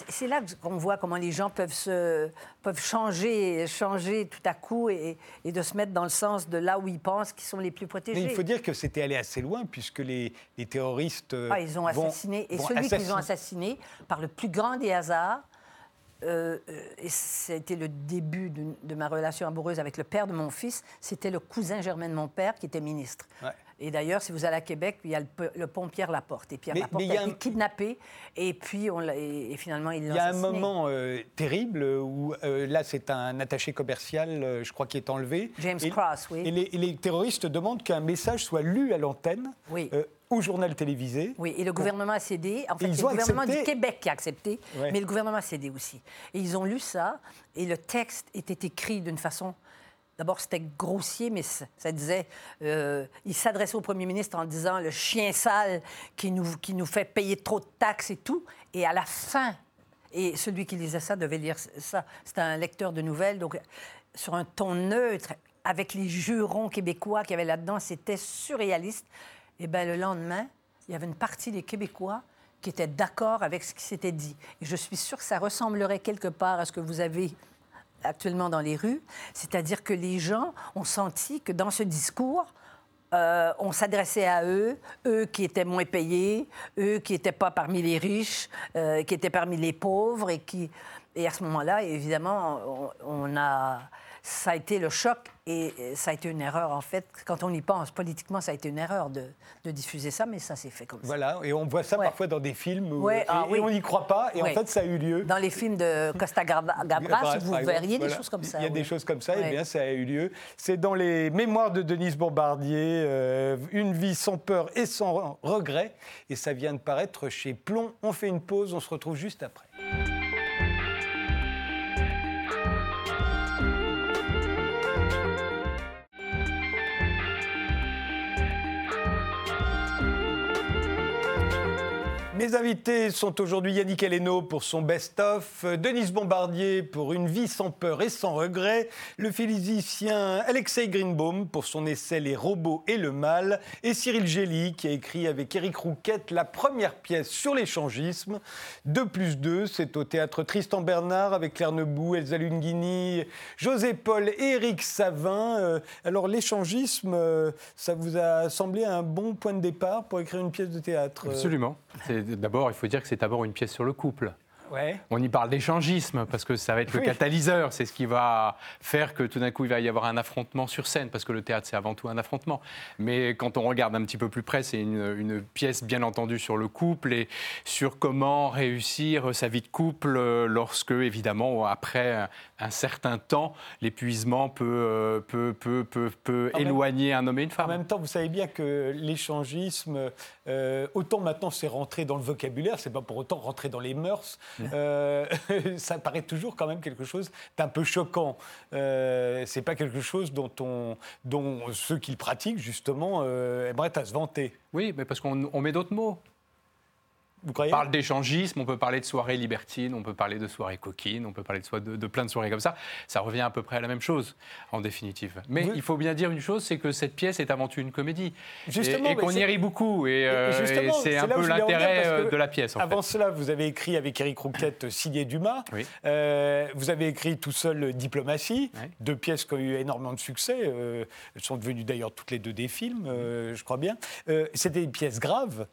c'est là qu'on voit comment les gens peuvent, se, peuvent changer, changer tout à coup et, de se mettre dans le sens de là où ils pensent qu'ils sont les plus protégés. Mais il faut dire que c'était allé assez loin puisque les, terroristes. Euh, ah, ils ont assassiné. et celui qu'ils ont assassiné, par le plus grand des hasards, euh, euh, et c'était le début de, de, ma relation amoureuse avec le père de mon fils, c'était le cousin germain de mon père qui était ministre. Et d'ailleurs, si vous allez à Québec, il y a le, pont Pierre-Laporte. Et Pierre-Laporte a, été kidnappé, et puis on et, finalement, il Il y a un moment euh, terrible où, euh, là, c'est un attaché commercial, euh, je crois, qui est enlevé. James Cross, oui. Et les, terroristes demandent qu'un message soit lu à l'antenne. Oui. au journal télévisé. Oui, et le gouvernement a cédé. En fait, c'est le gouvernement du Québec qui a accepté, mais le gouvernement a cédé aussi. Et ils ont lu ça, et le texte était écrit d'une façon D'abord, c'était grossier, mais ça, disait. Euh, il s'adressait au premier ministre en disant le chien sale qui nous, qui nous fait payer trop de taxes et tout. Et à la fin, et celui qui lisait ça devait lire ça. C'était un lecteur de nouvelles, donc sur un ton neutre, avec les jurons québécois qu'il y avait là-dedans, c'était surréaliste. Et bien, le lendemain, il y avait une partie des Québécois qui étaient d'accord avec ce qui s'était dit. Et je suis sûre que ça ressemblerait quelque part à ce que vous avez actuellement dans les rues, c'est-à-dire que les gens ont senti que dans ce discours, euh, on s'adressait à eux, eux qui étaient moins payés, eux qui n'étaient pas parmi les riches, euh, qui étaient parmi les pauvres, et qui, et à ce moment-là, évidemment, on a ça a été le choc et ça a été une erreur, en fait. Quand on y pense, politiquement, ça a été une erreur de, diffuser ça, mais ça s'est fait comme ça. Voilà, et on voit ça parfois dans des films où, ah et, on n'y croit pas, et en fait, ça a eu lieu. Dans les films de Costa Gabras, vous verriez des choses comme ça. Il y a des choses comme ça, et bien, ça a eu lieu. C'est dans les mémoires de Denise Bombardier, euh, Une vie sans peur et sans regret, et ça vient de paraître chez Plomb. On fait une pause, on se retrouve juste après. Mes invités sont aujourd'hui Yannick Aleno pour son best-of, Denise Bombardier pour Une vie sans peur et sans regret, le physicien Alexei Greenbaum pour son essai Les robots et le mal, et Cyril Gély qui a écrit avec Éric Rouquette la première pièce sur l'échangisme. 2 plus 2, c'est au théâtre Tristan Bernard avec Claire Nebou, Elsa Lunghini, José Paul et Éric Savin. Euh, alors l'échangisme, euh, ça vous a semblé un bon point de départ pour écrire une pièce de théâtre Absolument. D'abord, il faut dire que c'est d'abord une pièce sur le couple. On y parle d'échangisme parce que ça va être le catalyseur, c'est ce qui va faire que tout d'un coup il va y avoir un affrontement sur scène parce que le théâtre c'est avant tout un affrontement. Mais quand on regarde un petit peu plus près, c'est une, pièce bien entendu sur le couple et sur comment réussir sa vie de couple lorsque évidemment après un certain temps l'épuisement peut, euh, peut, peut, peut, peut éloigner un homme et une femme. En même temps, vous savez bien que l'échangisme, euh, autant maintenant c'est rentré dans le vocabulaire, c'est pas pour autant rentré dans les mœurs. Euh, ça paraît toujours quand même quelque chose d'un peu choquant. Euh, c'est pas quelque chose dont, on, dont ceux qui le pratiquent, justement, euh, aimeraient à se vanter. Oui, mais parce qu'on met d'autres mots. On parle d'échangisme, on peut parler de soirées libertines, on peut parler de soirées coquines, on peut parler de, de, plein de soirées comme ça. Ça revient à peu près à la même chose, en définitive. Mais il faut bien dire une chose, c'est que cette pièce est avant tout une comédie. Justement, et, qu'on y rit beaucoup. Et, euh, c'est un peu l'intérêt euh, de la pièce. avant cela, vous avez écrit avec Eric Rouquette signé Dumas. Euh, vous avez écrit tout seul Diplomatie, deux pièces qui ont eu énormément de succès. elles sont devenues d'ailleurs toutes les deux des films, je crois bien. C'était une pièce grave.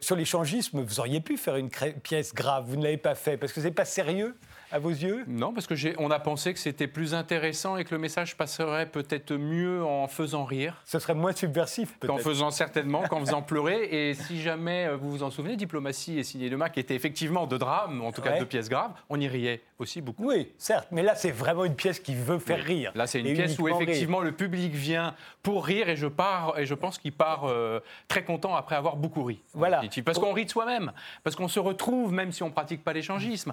sur l'échangisme, vous auriez pu faire une pièce grave, vous ne l'avez pas fait parce que c'est pas sérieux à vos yeux? Non, parce que on a pensé que c'était plus intéressant et que le message passerait peut-être mieux en faisant rire. Ce serait moins subversif, peut-être. Qu'en faisant certainement, qu'en faisant pleurer. Et si jamais euh, vous vous en souvenez, Diplomatie et Signé de qui était effectivement de drame, en tout cas de pièces graves, on y riait aussi beaucoup. Oui, certes, mais là c'est vraiment une pièce qui veut faire rire. Là c'est une pièce où effectivement le public vient pour rire et je pars et je pense qu'il part euh, très content après avoir beaucoup ri. Voilà. Parce qu'on rit de soi-même, parce qu'on se retrouve même si on pratique pas l'échangisme.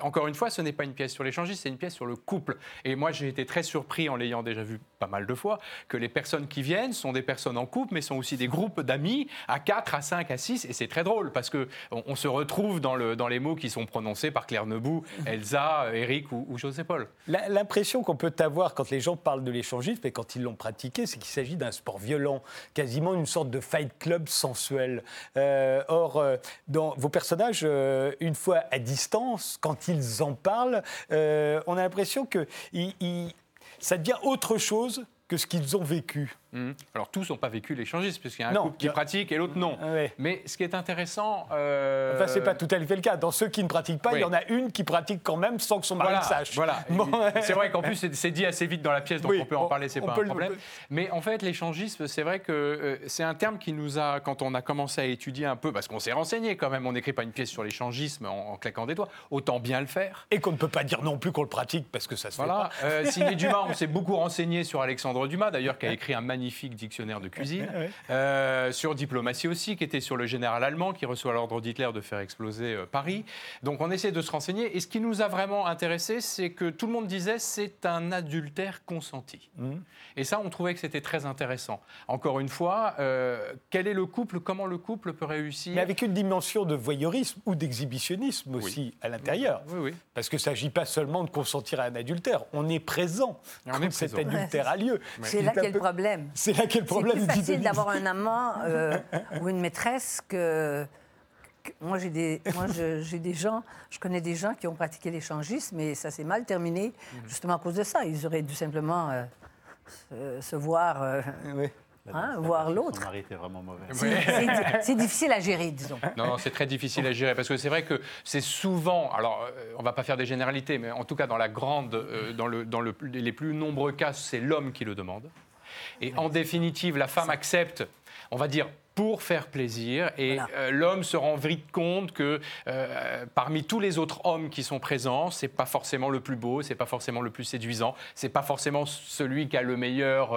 Encore une fois, ce n'est pas une pièce sur l'échangisme, c'est une pièce sur le couple. Et moi, j'ai été très surpris en l'ayant déjà vu pas mal de fois que les personnes qui viennent sont des personnes en couple, mais sont aussi des groupes d'amis à 4, à 5, à 6. Et c'est très drôle parce que on, se retrouve dans, le, dans les mots qui sont prononcés par Claire Nebout, Elsa, Eric ou, José Paul. L'impression qu'on peut avoir quand les gens parlent de l'échangisme et quand ils l'ont pratiqué, c'est qu'il s'agit d'un sport violent, quasiment une sorte de fight club sensuel. Euh, or, euh, dans vos personnages, euh, une fois à distance, quand ils en euh, on a l'impression que ça devient autre chose que ce qu'ils ont vécu. Mmh. Alors tous n'ont pas vécu l'échangisme, puisqu'il y a un couple qui pratique et l'autre non. Mais ce qui est intéressant... Euh... Enfin, c'est pas tout à fait le cas. Dans ceux qui ne pratiquent pas, il y en a une qui pratique quand même sans que son mari le sache. Voilà. c'est vrai qu'en plus, c'est dit assez vite dans la pièce, donc on peut en parler, c'est pas un problème. Mais en fait, l'échangisme, c'est vrai que euh, c'est un terme qui nous a, quand on a commencé à étudier un peu, parce qu'on s'est renseigné quand même, on n'écrit pas une pièce sur l'échangisme en, claquant des doigts, autant bien le faire. Et qu'on ne peut pas dire non plus qu'on le pratique, parce que ça se voilà. fait pas. Euh, Signé Dumas, on s'est beaucoup renseigné sur Alexandre Dumas, d'ailleurs, qui a écrit un magnifique dictionnaire de cuisine, euh, sur diplomatie aussi, qui était sur le général allemand qui reçoit l'ordre d'Hitler de faire exploser euh, Paris. Donc on essaie de se renseigner. Et ce qui nous a vraiment intéressé, c'est que tout le monde disait c'est un adultère consenti. Mmh. Et ça, on trouvait que c'était très intéressant. Encore une fois, euh, quel est le couple Comment le couple peut réussir? Mais avec une dimension de voyeurisme ou d'exhibitionnisme aussi à l'intérieur. Oui, oui. Parce qu'il ne s'agit pas seulement de consentir à un adultère. On est présent quand cet adultère a lieu. C'est là qu'est le problème. C'est là qu'est le problème. C'est plus facile d'avoir un amant euh, ou une maîtresse que moi, j'ai des, moi, j'ai des gens, je connais des gens qui ont pratiqué l'échangisme, mais ça s'est mal terminé, mhm. justement à cause de ça. Ils auraient dû simplement euh, se, voir. Euh, oui. Hein, voir l'autre. Son mari était vraiment mauvais. C'est difficile à gérer, disons. Non, c'est très difficile à gérer parce que c'est vrai que c'est souvent, alors on va pas faire des généralités, mais en tout cas dans la grande, dans, le, dans le, les plus nombreux cas, c'est l'homme qui le demande. Et en définitive, la femme accepte, on va dire, pour faire plaisir. Et euh, l'homme se rend vite compte que euh, parmi tous les autres hommes qui sont présents, c'est pas forcément le plus beau, c'est pas forcément le plus séduisant, c'est pas forcément celui qui a le meilleur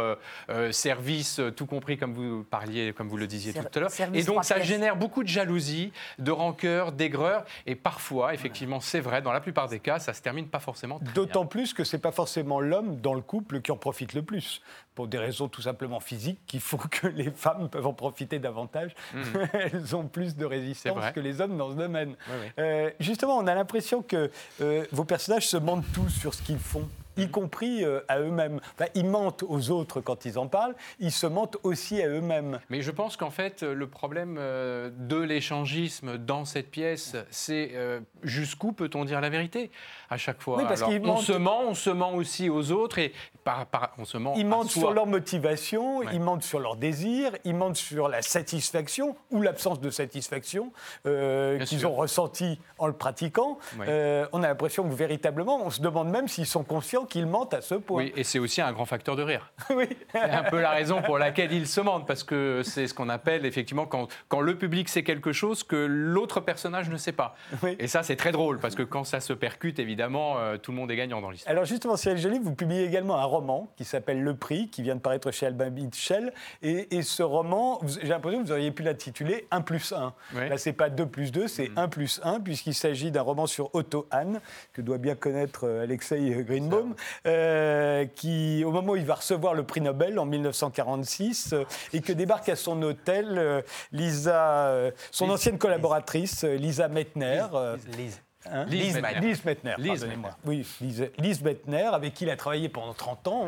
euh, service, tout compris comme vous parliez, comme vous le disiez tout à l'heure. Et donc ça génère beaucoup de jalousie, de rancœur, d'aigreur. Et parfois, effectivement, c'est vrai, dans la plupart des cas, ça se termine pas forcément. D'autant plus que c'est pas forcément l'homme dans le couple qui en profite le plus, pour des raisons tout simplement physiques, qui font que les femmes peuvent en profiter davantage. Mhm. Elles ont plus de résistance que les hommes dans ce domaine. Euh, justement, on a l'impression que euh, vos personnages se mentent tous sur ce qu'ils font y compris euh, à eux-mêmes. ils mentent aux autres quand ils en parlent, ils se mentent aussi à eux-mêmes. Mais je pense qu'en fait, le problème euh, de l'échangisme dans cette pièce, c'est euh, jusqu'où peut-on dire la vérité à chaque fois? Parce Alors, On se ment, on se ment aussi aux autres et par, on se ment. Ils mentent sur leur motivation, ils mentent sur leur désir, ils mentent sur la satisfaction ou l'absence de satisfaction qu'ils ont ressenti en le pratiquant. on a l'impression que véritablement, on se demande même s'ils sont conscients qu'ils mentent à ce point. Oui, et c'est aussi un grand facteur de rire. oui. C'est un peu la raison pour laquelle ils se mentent, parce que c'est ce qu'on appelle effectivement quand, quand le public sait quelque chose que l'autre personnage ne sait pas. Et ça, c'est très drôle, parce que quand ça se percute, évidemment, euh, tout le monde est gagnant dans l'histoire. Alors justement, Cyril Joly, vous publiez également un roman qui s'appelle Le Prix, qui vient de paraître chez Albin Mitchell. Et, et ce roman, j'ai l'impression que vous auriez pu l'intituler 1 plus 1. Là, c'est pas 2 plus 2, c'est 1 mm. plus 1, puisqu'il s'agit d'un roman sur Otto Hahn, que doit bien connaître euh, Alexei Greenbaum. Greenbaum, qui, au moment où il va recevoir le prix Nobel en 1946, et que débarque à son hôtel Lisa, son ancienne collaboratrice, Lisa Meitner. Lise. Hein Lise, Mettner. pardonnez-moi. Oui, Lise, Mettner, avec qui il a travaillé pendant 30 ans.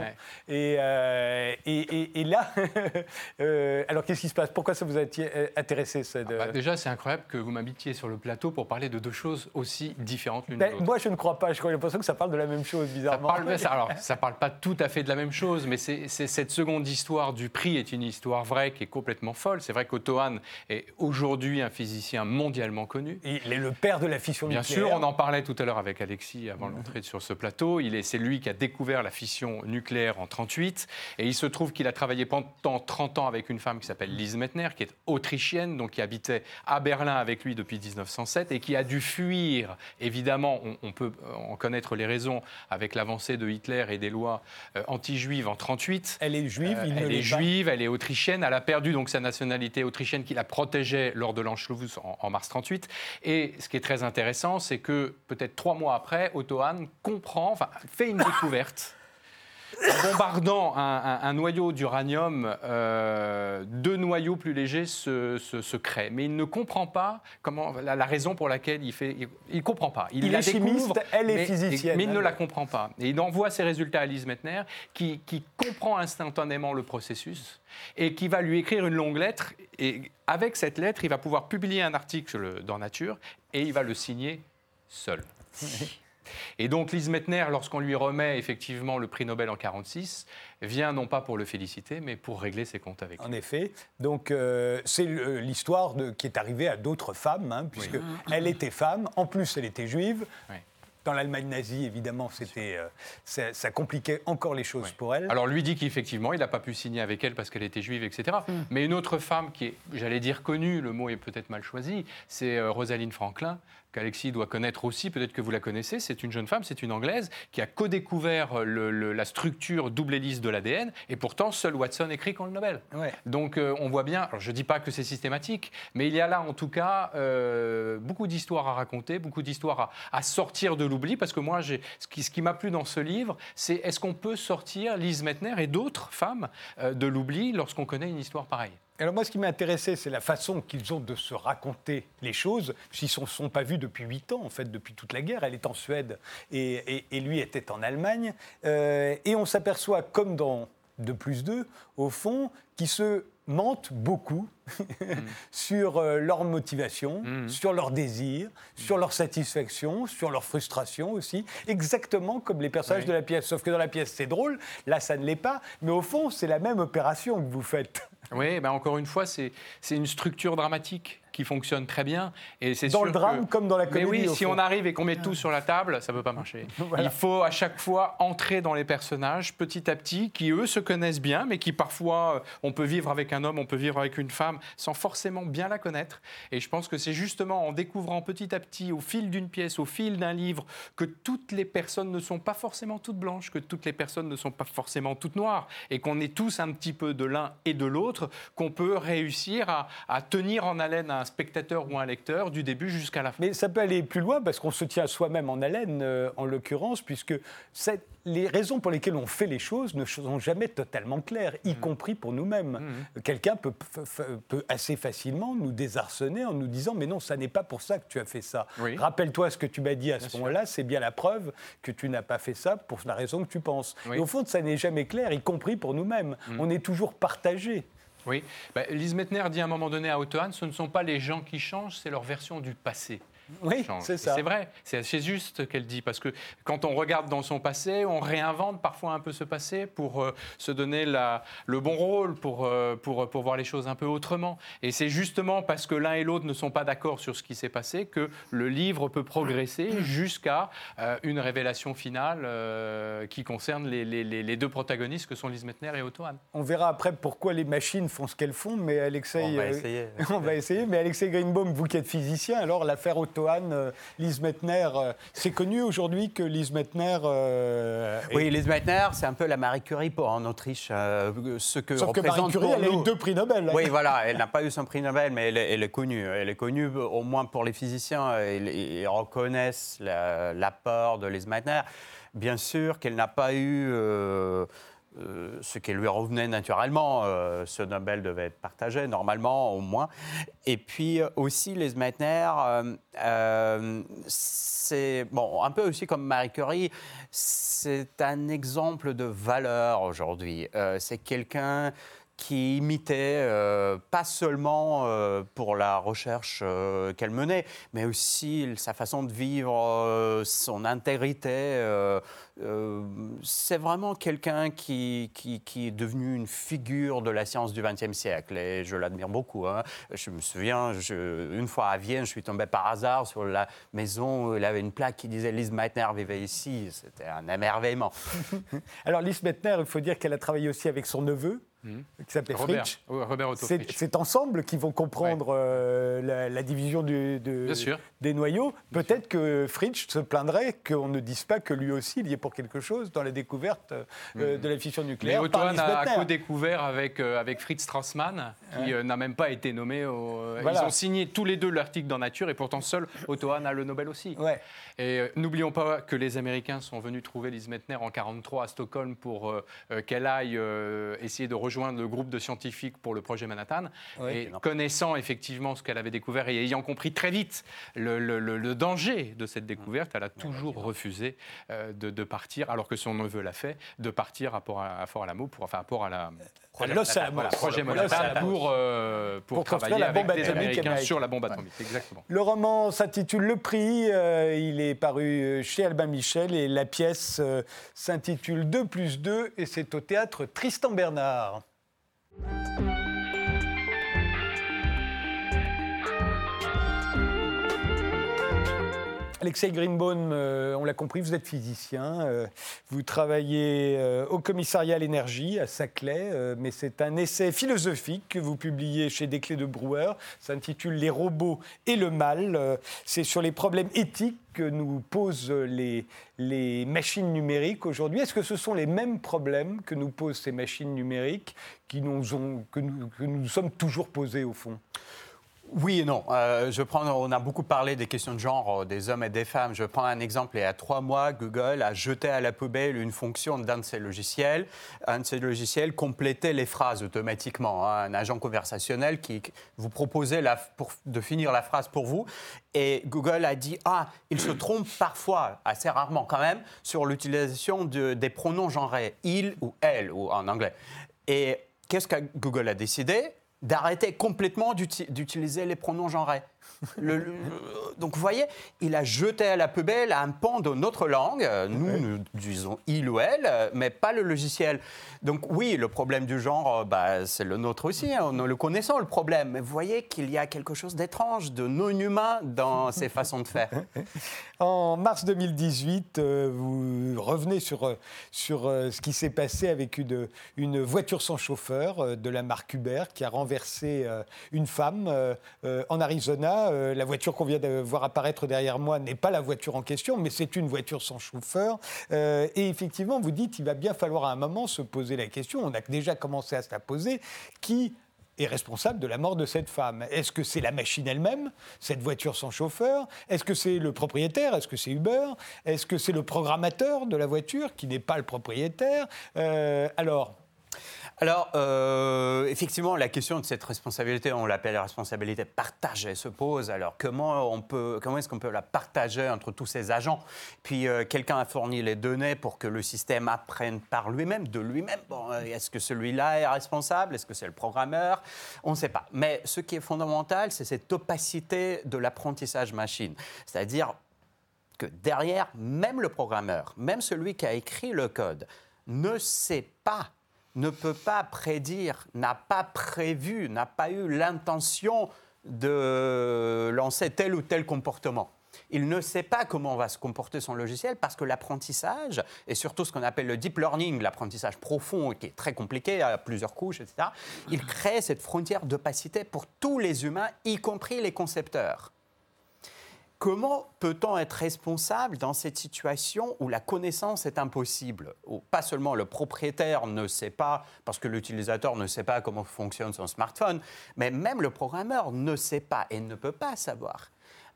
Euh, et, et, là, euh, alors qu'est-ce qui se passe? Pourquoi ça vous a euh, intéressé ah bah, Déjà, c'est incroyable que vous m'habitiez sur le plateau pour parler de deux choses aussi différentes l'une ben, de l'autre. Moi, je ne crois pas. J'ai l'impression que ça parle de la même chose, bizarrement. Ça parle, alors, ça parle pas tout à fait de la même chose, mais c'est cette seconde histoire du prix est une histoire vraie qui est complètement folle. C'est vrai qu'Otto Hahn est aujourd'hui un physicien mondialement connu. il est le père de la fission Bien nucléaire. on en parlait tout à l'heure avec Alexis avant l'entrée sur ce plateau. Il est, c'est lui qui a découvert la fission nucléaire en 38. Et il se trouve qu'il a travaillé pendant 30 ans avec une femme qui s'appelle Lise Mettner, qui est autrichienne, donc qui habitait à Berlin avec lui depuis 1907 et qui a dû fuir. Évidemment, on, peut en connaître les raisons avec l'avancée de Hitler et des lois euh, anti-juives en 38. Elle est juive, il Elle est juive, elle est autrichienne. Elle a perdu donc sa nationalité autrichienne qui la protégeait lors de l'Anschluss en, en mars 38. Et ce qui est très intéressant, c'est que peut-être trois mois après, Otto Hahn comprend, enfin, fait une découverte. En bombardant un, noyau d'uranium, euh, deux noyaux plus légers se, créent. Mais il ne comprend pas comment, la, raison pour laquelle il fait. Il ne comprend pas. Il, est chimiste, elle est physicienne. Mais il ne la comprend pas. Et il envoie ses résultats à Lise Mettner, qui, qui comprend instantanément le processus et qui va lui écrire une longue lettre. Et avec cette lettre, il va pouvoir publier un article dans Nature et il va le signer seul. Et donc Lise Mettner, lorsqu'on lui remet effectivement le prix Nobel en 1946, vient non pas pour le féliciter, mais pour régler ses comptes avec lui. En effet. Donc euh, c'est l'histoire qui est arrivée à d'autres femmes, hein, puisque elle était femme, en plus elle était juive. Dans l'Allemagne nazie, évidemment, c'était, euh, ça, compliquait encore les choses pour elle. Alors lui dit qu'effectivement, il n'a pas pu signer avec elle parce qu'elle était juive, etc. Hmm. Mais une autre femme qui est, j'allais dire connue, le mot est peut-être mal choisi, c'est euh, Rosaline Franklin, qu'Alexis doit connaître aussi, peut-être que vous la connaissez, c'est une jeune femme, c'est une Anglaise, qui a co-découvert la structure double hélice de l'ADN, et pourtant seul Watson écrit quand le Nobel. Donc euh, on voit bien, alors je ne dis pas que c'est systématique, mais il y a là en tout cas euh, beaucoup d'histoires à raconter, beaucoup d'histoires à, sortir de l'oubli, parce que moi, ce qui, ce qui m'a plu dans ce livre, c'est est-ce qu'on peut sortir Lise Mettner et d'autres femmes euh, de l'oubli lorsqu'on connaît une histoire pareille? Alors moi, ce qui m'a intéressé, c'est la façon qu'ils ont de se raconter les choses. S'ils ne se sont pas vus depuis huit ans, en fait, depuis toute la guerre. Elle est en Suède et, lui était en Allemagne. Euh, et on s'aperçoit, comme dans 2 plus 2, au fond, qu'ils se mentent beaucoup sur euh, leur motivation, mm. sur leurs désirs, sur leur satisfaction, sur leur frustration aussi, exactement comme les personnages de la pièce. Sauf que dans la pièce, c'est drôle, là, ça ne l'est pas, mais au fond, c'est la même opération que vous faites. Oui, ben encore une fois, c'est une structure dramatique qui fonctionne très bien. Et c'est dans le drame comme dans la comédie. Mais oui, si on arrive et qu'on met tout sur la table, ça ne peut pas marcher. Il faut à chaque fois entrer dans les personnages petit à petit, qui eux se connaissent bien, mais qui parfois, euh, on peut vivre avec un homme, on peut vivre avec une femme, sans forcément bien la connaître. Et je pense que c'est justement en découvrant petit à petit, au fil d'une pièce, au fil d'un livre, que toutes les personnes ne sont pas forcément toutes blanches, que toutes les personnes ne sont pas forcément toutes noires, et qu'on est tous un petit peu de l'un et de l'autre, qu'on peut réussir à, à tenir en haleine un spectateur ou un lecteur du début jusqu'à la fin. Mais ça peut aller plus loin parce qu'on se tient soi-même en haleine, euh, en l'occurrence, puisque les raisons pour lesquelles on fait les choses ne sont jamais totalement claires, y mm. compris pour nous-mêmes. Mm. Quelqu'un peut, peut, assez facilement nous désarçonner en nous disant Mais non, ça n'est pas pour ça que tu as fait ça. Rappelle-toi ce que tu m'as dit à ce moment-là, c'est bien la preuve que tu n'as pas fait ça pour la raison que tu penses. Et au fond, ça n'est jamais clair, y compris pour nous-mêmes. Mm. On est toujours partagé. Oui. Bah, Lise Mettner dit à un moment donné à Otto ce ne sont pas les gens qui changent, c'est leur version du passé. Oui, c'est ça. C'est vrai, c'est assez juste qu'elle dit, parce que quand on regarde dans son passé, on réinvente parfois un peu ce passé pour euh, se donner la, le bon rôle, pour, euh, pour, pour, voir les choses un peu autrement. Et c'est justement parce que l'un et l'autre ne sont pas d'accord sur ce qui s'est passé que le livre peut progresser jusqu'à euh, une révélation finale qui concerne les, les, les, deux protagonistes que sont Lise Mettner et Otto Hahn. On verra après pourquoi les machines font ce qu'elles font, mais Alexei... On va essayer. on va essayer, mais Alexei Greenbaum, vous qui êtes physicien, alors l'affaire Otto Tohan, Lise Mettner, c'est connu aujourd'hui que Lise Mettner. Oui, Lise Mettner, c'est un peu la Marie Curie pour en Autriche. ce que Sauf que Marie Curie, elle a eu deux prix Nobel. Oui, voilà, elle n'a pas eu son prix Nobel, mais elle, est connue. Elle est connue au moins pour les physiciens. Ils, reconnaissent l'apport de Lise Meitner. Bien sûr qu'elle n'a pas eu euh, euh, ce qui lui revenait naturellement. Euh, ce Nobel devait être partagé, normalement, au moins. Et puis aussi, Lise Meitner, c'est bon, un peu aussi comme Marie Curie, c'est un exemple de valeur aujourd'hui. c'est quelqu'un qui imitait, euh, pas seulement euh, pour la recherche euh, qu'elle menait, mais aussi sa façon de vivre, son intégrité. c'est vraiment quelqu'un qui, est devenu une figure de la science du XXe siècle et je l'admire beaucoup. Hein. Je me souviens, une fois à Vienne, je suis tombé par hasard sur la maison où il avait une plaque qui disait Lise Meitner vivait ici. C'était un émerveillement. Alors Lise Meitner, il faut dire qu'elle a travaillé aussi avec son neveu. Mmh. qui s'appelait Fritsch. Robert C'est ensemble qu'ils vont comprendre euh, la, division du, des noyaux. Peut-être que Fritsch se plaindrait qu'on ne dise pas que lui aussi il y est pour quelque chose dans la découverte euh, mmh. de la fission nucléaire. Mais Otto a co-découvert avec, euh, avec Fritz Strassmann, qui n'a même pas été nommé. Ils ont signé tous les deux l'article dans Nature et pourtant seul Otto Hahn a le Nobel aussi. Ouais. Et n'oublions pas que les Américains sont venus trouver Lise Meitner en 1943 à Stockholm pour qu'elle aille essayer de rejoindre le groupe de scientifiques pour le projet Manhattan. et connaissant effectivement ce qu'elle avait découvert et ayant compris très vite le, danger de cette découverte, elle a toujours. refusé euh, de, partir, alors que son neveu l'a fait, de partir à, Fort, à Fort-Alamo, pour, enfin à Projet Manhattan pour, euh, pour, travailler la bombe avec des Américains sur la bombe atomique. Exactement. Le roman s'intitule Le Prix. Euh, il est paru chez Albin Michel et la pièce s'intitule 2 plus 2 et c'est au théâtre Tristan Bernard. Alexei Greenbaum, euh, on l'a compris, vous êtes physicien, euh, vous travaillez euh, au commissariat à l'énergie à Saclay, mais c'est un essai philosophique que vous publiez chez Desclés de Brouwer, s'intitule Les robots et le mal, c'est sur les problèmes éthiques que nous posent les, machines numériques aujourd'hui. Est-ce que ce sont les mêmes problèmes que nous posent ces machines numériques que, nous, que nous sommes toujours posés au fond? Oui et non. Euh, je prends, on a beaucoup parlé des questions de genre, euh, des hommes et des femmes. Je prends un exemple. Il y a trois mois, Google a jeté à la poubelle une fonction d'un de ses logiciels. Un de ses logiciels complétait les phrases automatiquement. Hein. Un agent conversationnel qui vous proposait de finir la phrase pour vous. Et Google a dit Ah, il se trompe parfois, assez rarement quand même, sur l'utilisation de, des pronoms genrés, il ou elle, ou en anglais. Et qu'est-ce que Google a décidé? D'arrêter complètement d'utiliser les pronoms genrés. Donc vous voyez, il a jeté à la poubelle un pan de notre langue. Nous, nous disons il ou elle, mais pas le logiciel. Donc oui, le problème du genre, bah, c'est le nôtre aussi. Hein. Nous le connaissons, le problème. Mais vous voyez qu'il y a quelque chose d'étrange, de non humain dans ces façons de faire. En mars 2018, euh, vous revenez sur, euh, sur euh, ce qui s'est passé avec une, une voiture sans chauffeur de la marque Uber qui a renversé une femme en Arizona. La voiture qu'on vient de voir apparaître derrière moi n'est pas la voiture en question, mais c'est une voiture sans chauffeur. Et effectivement, vous dites, il va bien falloir à un moment se poser la question, on a déjà commencé à se la poser, qui est responsable de la mort de cette femme? Est-ce que c'est la machine elle-même, cette voiture sans chauffeur? Est-ce que c'est le propriétaire? Est-ce que c'est Uber? Est-ce que c'est le programmateur de la voiture qui n'est pas le propriétaire? Euh, Alors, alors, euh, effectivement, la question de cette responsabilité, on l'appelle la responsabilité partagée, se pose. Alors, comment, on peut, comment est-ce qu'on peut la partager entre tous ces agents? Puis, euh, quelqu'un a fourni les données pour que le système apprenne par lui-même, de lui-même. Bon, euh, est-ce que celui-là est responsable? Est-ce que c'est le programmeur? On ne sait pas. Mais ce qui est fondamental, c'est cette opacité de l'apprentissage machine. C'est-à-dire que derrière, même le programmeur, même celui qui a écrit le code, ne sait pas ne peut pas prédire, n'a pas prévu, n'a pas eu l'intention de lancer tel ou tel comportement. Il ne sait pas comment va se comporter son logiciel parce que l'apprentissage, et surtout ce qu'on appelle le deep learning, l'apprentissage profond, qui est très compliqué, à plusieurs couches, etc., il crée cette frontière d'opacité pour tous les humains, y compris les concepteurs. Comment peut-on être responsable dans cette situation où la connaissance est impossible Où pas seulement le propriétaire ne sait pas, parce que l'utilisateur ne sait pas comment fonctionne son smartphone, mais même le programmeur ne sait pas et ne peut pas savoir.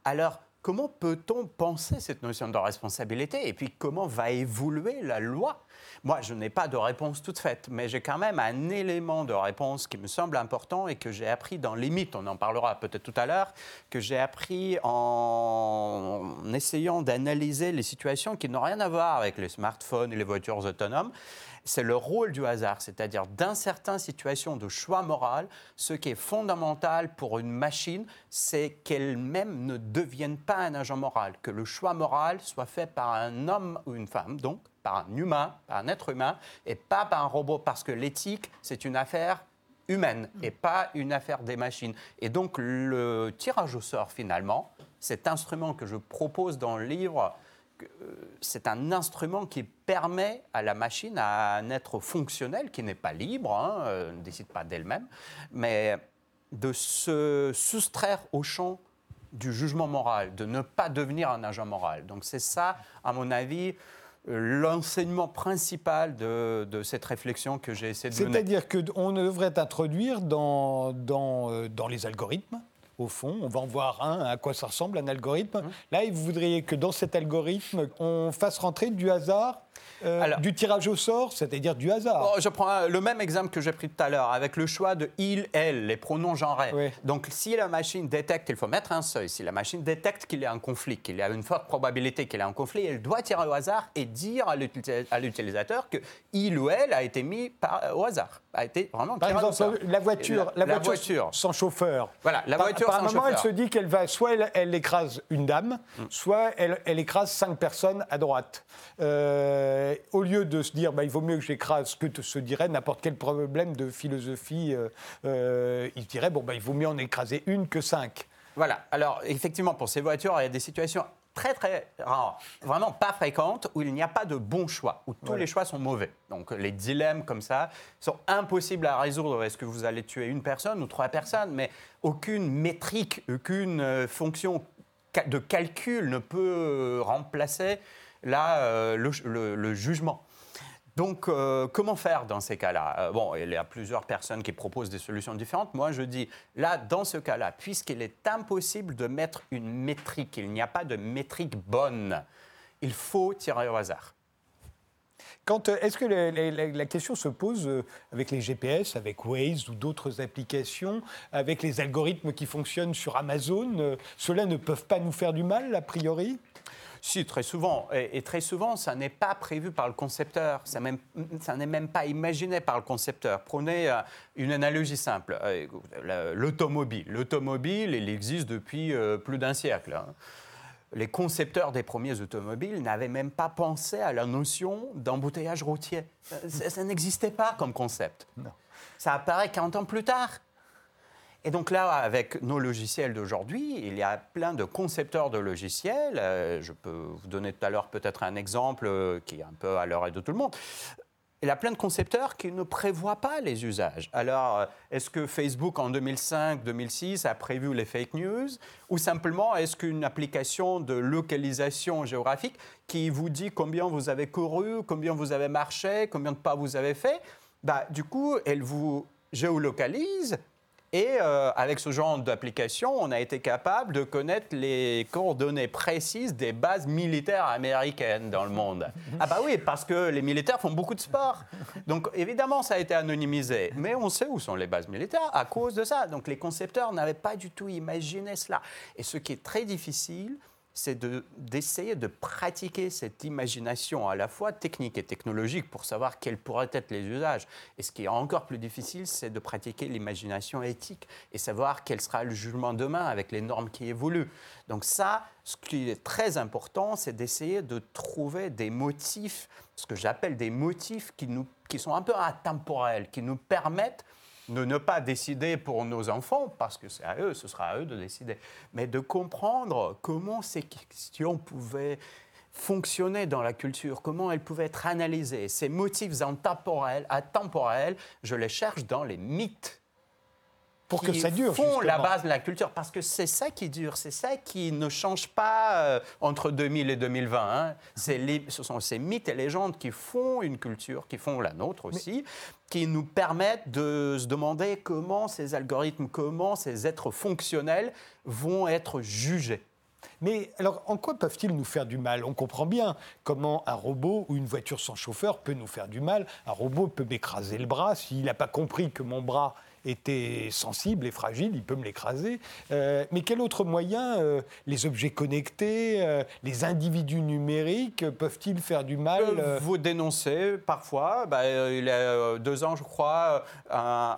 Alors, comment peut-on penser cette notion de responsabilité et puis comment va évoluer la loi? Moi, je n'ai pas de réponse toute faite, mais j'ai quand même un élément de réponse qui me semble important et que j'ai appris dans les mythes, on en parlera peut-être tout à l'heure, que j'ai appris en essayant d'analyser les situations qui n'ont rien à voir avec les smartphones et les voitures autonomes c'est le rôle du hasard, c'est-à-dire dans certaines situations de choix moral, ce qui est fondamental pour une machine, c'est qu'elle-même ne devienne pas un agent moral, que le choix moral soit fait par un homme ou une femme, donc par un humain, par un être humain, et pas par un robot, parce que l'éthique, c'est une affaire humaine et pas une affaire des machines. Et donc le tirage au sort, finalement, cet instrument que je propose dans le livre, c'est un instrument qui permet à la machine, à un être fonctionnel qui n'est pas libre, hein, euh, ne décide pas d'elle-même, mais de se soustraire au champ du jugement moral, de ne pas devenir un agent moral. Donc c'est ça, à mon avis, l'enseignement principal de, cette réflexion que j'ai essayé de mener. C'est-à-dire qu'on devrait introduire dans, euh, dans les algorithmes au fond. On va en voir un, à quoi ça ressemble, un algorithme. Mmh. Là, vous voudriez que dans cet algorithme, on fasse rentrer du hasard euh, du tirage au sort, c'est-à-dire du hasard. Oh, je prends le même exemple que j'ai pris tout à l'heure, avec le choix de il, elle, les pronoms genrés. Donc, si la machine détecte, il faut mettre un seuil, si la machine détecte qu'il y a un conflit, qu'il y a une forte probabilité qu'il y ait un conflit, elle doit tirer au hasard et dire à l'utilisateur que il ou elle a été mis au hasard, a été vraiment Par exemple, la voiture, la, voiture, sans chauffeur. Voilà, la voiture par, par un moment, elle se dit qu'elle va, soit elle, écrase une dame, mm. soit elle, elle, écrase cinq personnes à droite. Euh, au lieu de se dire bah, il vaut mieux que j'écrase que se dirait n'importe quel problème de philosophie, euh, euh, il dirait bon, bah, il vaut mieux en écraser une que cinq. Voilà. Alors, effectivement, pour ces voitures, il y a des situations très très rares, vraiment pas fréquentes, où il n'y a pas de bon choix, où tous les choix sont mauvais. Donc les dilemmes comme ça sont impossibles à résoudre. Est-ce que vous allez tuer une personne ou trois personnes? Mais aucune métrique, aucune fonction de calcul ne peut remplacer là, euh, le, jugement. Donc, euh, comment faire dans ces cas-là? Euh, Bon, il y a plusieurs personnes qui proposent des solutions différentes. Moi, je dis, là, dans ce cas-là, puisqu'il est impossible de mettre une métrique, il n'y a pas de métrique bonne, il faut tirer au hasard. Est-ce que la, question se pose avec les GPS, avec Waze ou d'autres applications, avec les algorithmes qui fonctionnent sur Amazon Ceux-là ne peuvent pas nous faire du mal, a priori? Si, très souvent. Et, très souvent, ça n'est pas prévu par le concepteur. Ça, n'est même pas imaginé par le concepteur. Prenez euh, une analogie simple. Euh, l'automobile. L'automobile, il existe depuis euh, plus d'un siècle. Hein. Les concepteurs des premiers automobiles n'avaient même pas pensé à la notion d'embouteillage routier. Ça, ça n'existait pas comme concept. Non. Ça apparaît 40 ans plus tard. Et donc là, avec nos logiciels d'aujourd'hui, il y a plein de concepteurs de logiciels. Euh, je peux vous donner tout à l'heure peut-être un exemple euh, qui est un peu à l'oreille de tout le monde. Il y a plein de concepteurs qui ne prévoient pas les usages. Alors, euh, est-ce que Facebook en 2005-2006 a prévu les fake news Ou simplement, est-ce qu'une application de localisation géographique qui vous dit combien vous avez couru, combien vous avez marché, combien de pas vous avez fait, bah, du coup, elle vous géolocalise et euh, avec ce genre d'application, on a été capable de connaître les coordonnées précises des bases militaires américaines dans le monde. Ah bah oui, parce que les militaires font beaucoup de sport. Donc évidemment, ça a été anonymisé. Mais on sait où sont les bases militaires à cause de ça. Donc les concepteurs n'avaient pas du tout imaginé cela. Et ce qui est très difficile, c'est d'essayer de, pratiquer cette imagination à la fois technique et technologique pour savoir quels pourraient être les usages. Et ce qui est encore plus difficile, c'est de pratiquer l'imagination éthique et savoir quel sera le jugement demain avec les normes qui évoluent. Donc ça, ce qui est très important, c'est d'essayer de trouver des motifs, ce que j'appelle des motifs qui, nous, qui sont un peu intemporels, qui nous permettent de ne pas décider pour nos enfants, parce que c'est à eux, ce sera à eux de décider, mais de comprendre comment ces questions pouvaient fonctionner dans la culture, comment elles pouvaient être analysées. Ces motifs intemporels, atemporels, je les cherche dans les mythes. Pour que ça dure, font la justement. base de la culture. Parce que c'est ça qui dure, c'est ça qui ne change pas euh, entre 2000 et 2020. hein. Les- ce sont ces mythes et légendes qui font une culture, qui font la nôtre aussi, qui nous permettent de se demander comment ces algorithmes, comment ces êtres fonctionnels vont être jugés. Mais alors, en quoi peuvent-ils nous faire du mal? On comprend bien comment un robot ou une voiture sans chauffeur peut nous faire du mal. Un robot peut m'écraser le bras. S'il n'a pas compris que mon bras était sensible et fragile, il peut me l'écraser. Euh, mais quel autre moyen euh, Les objets connectés, euh, les individus numériques peuvent-ils faire du mal vous dénoncer parfois. Bah, il y a deux ans, je crois, un-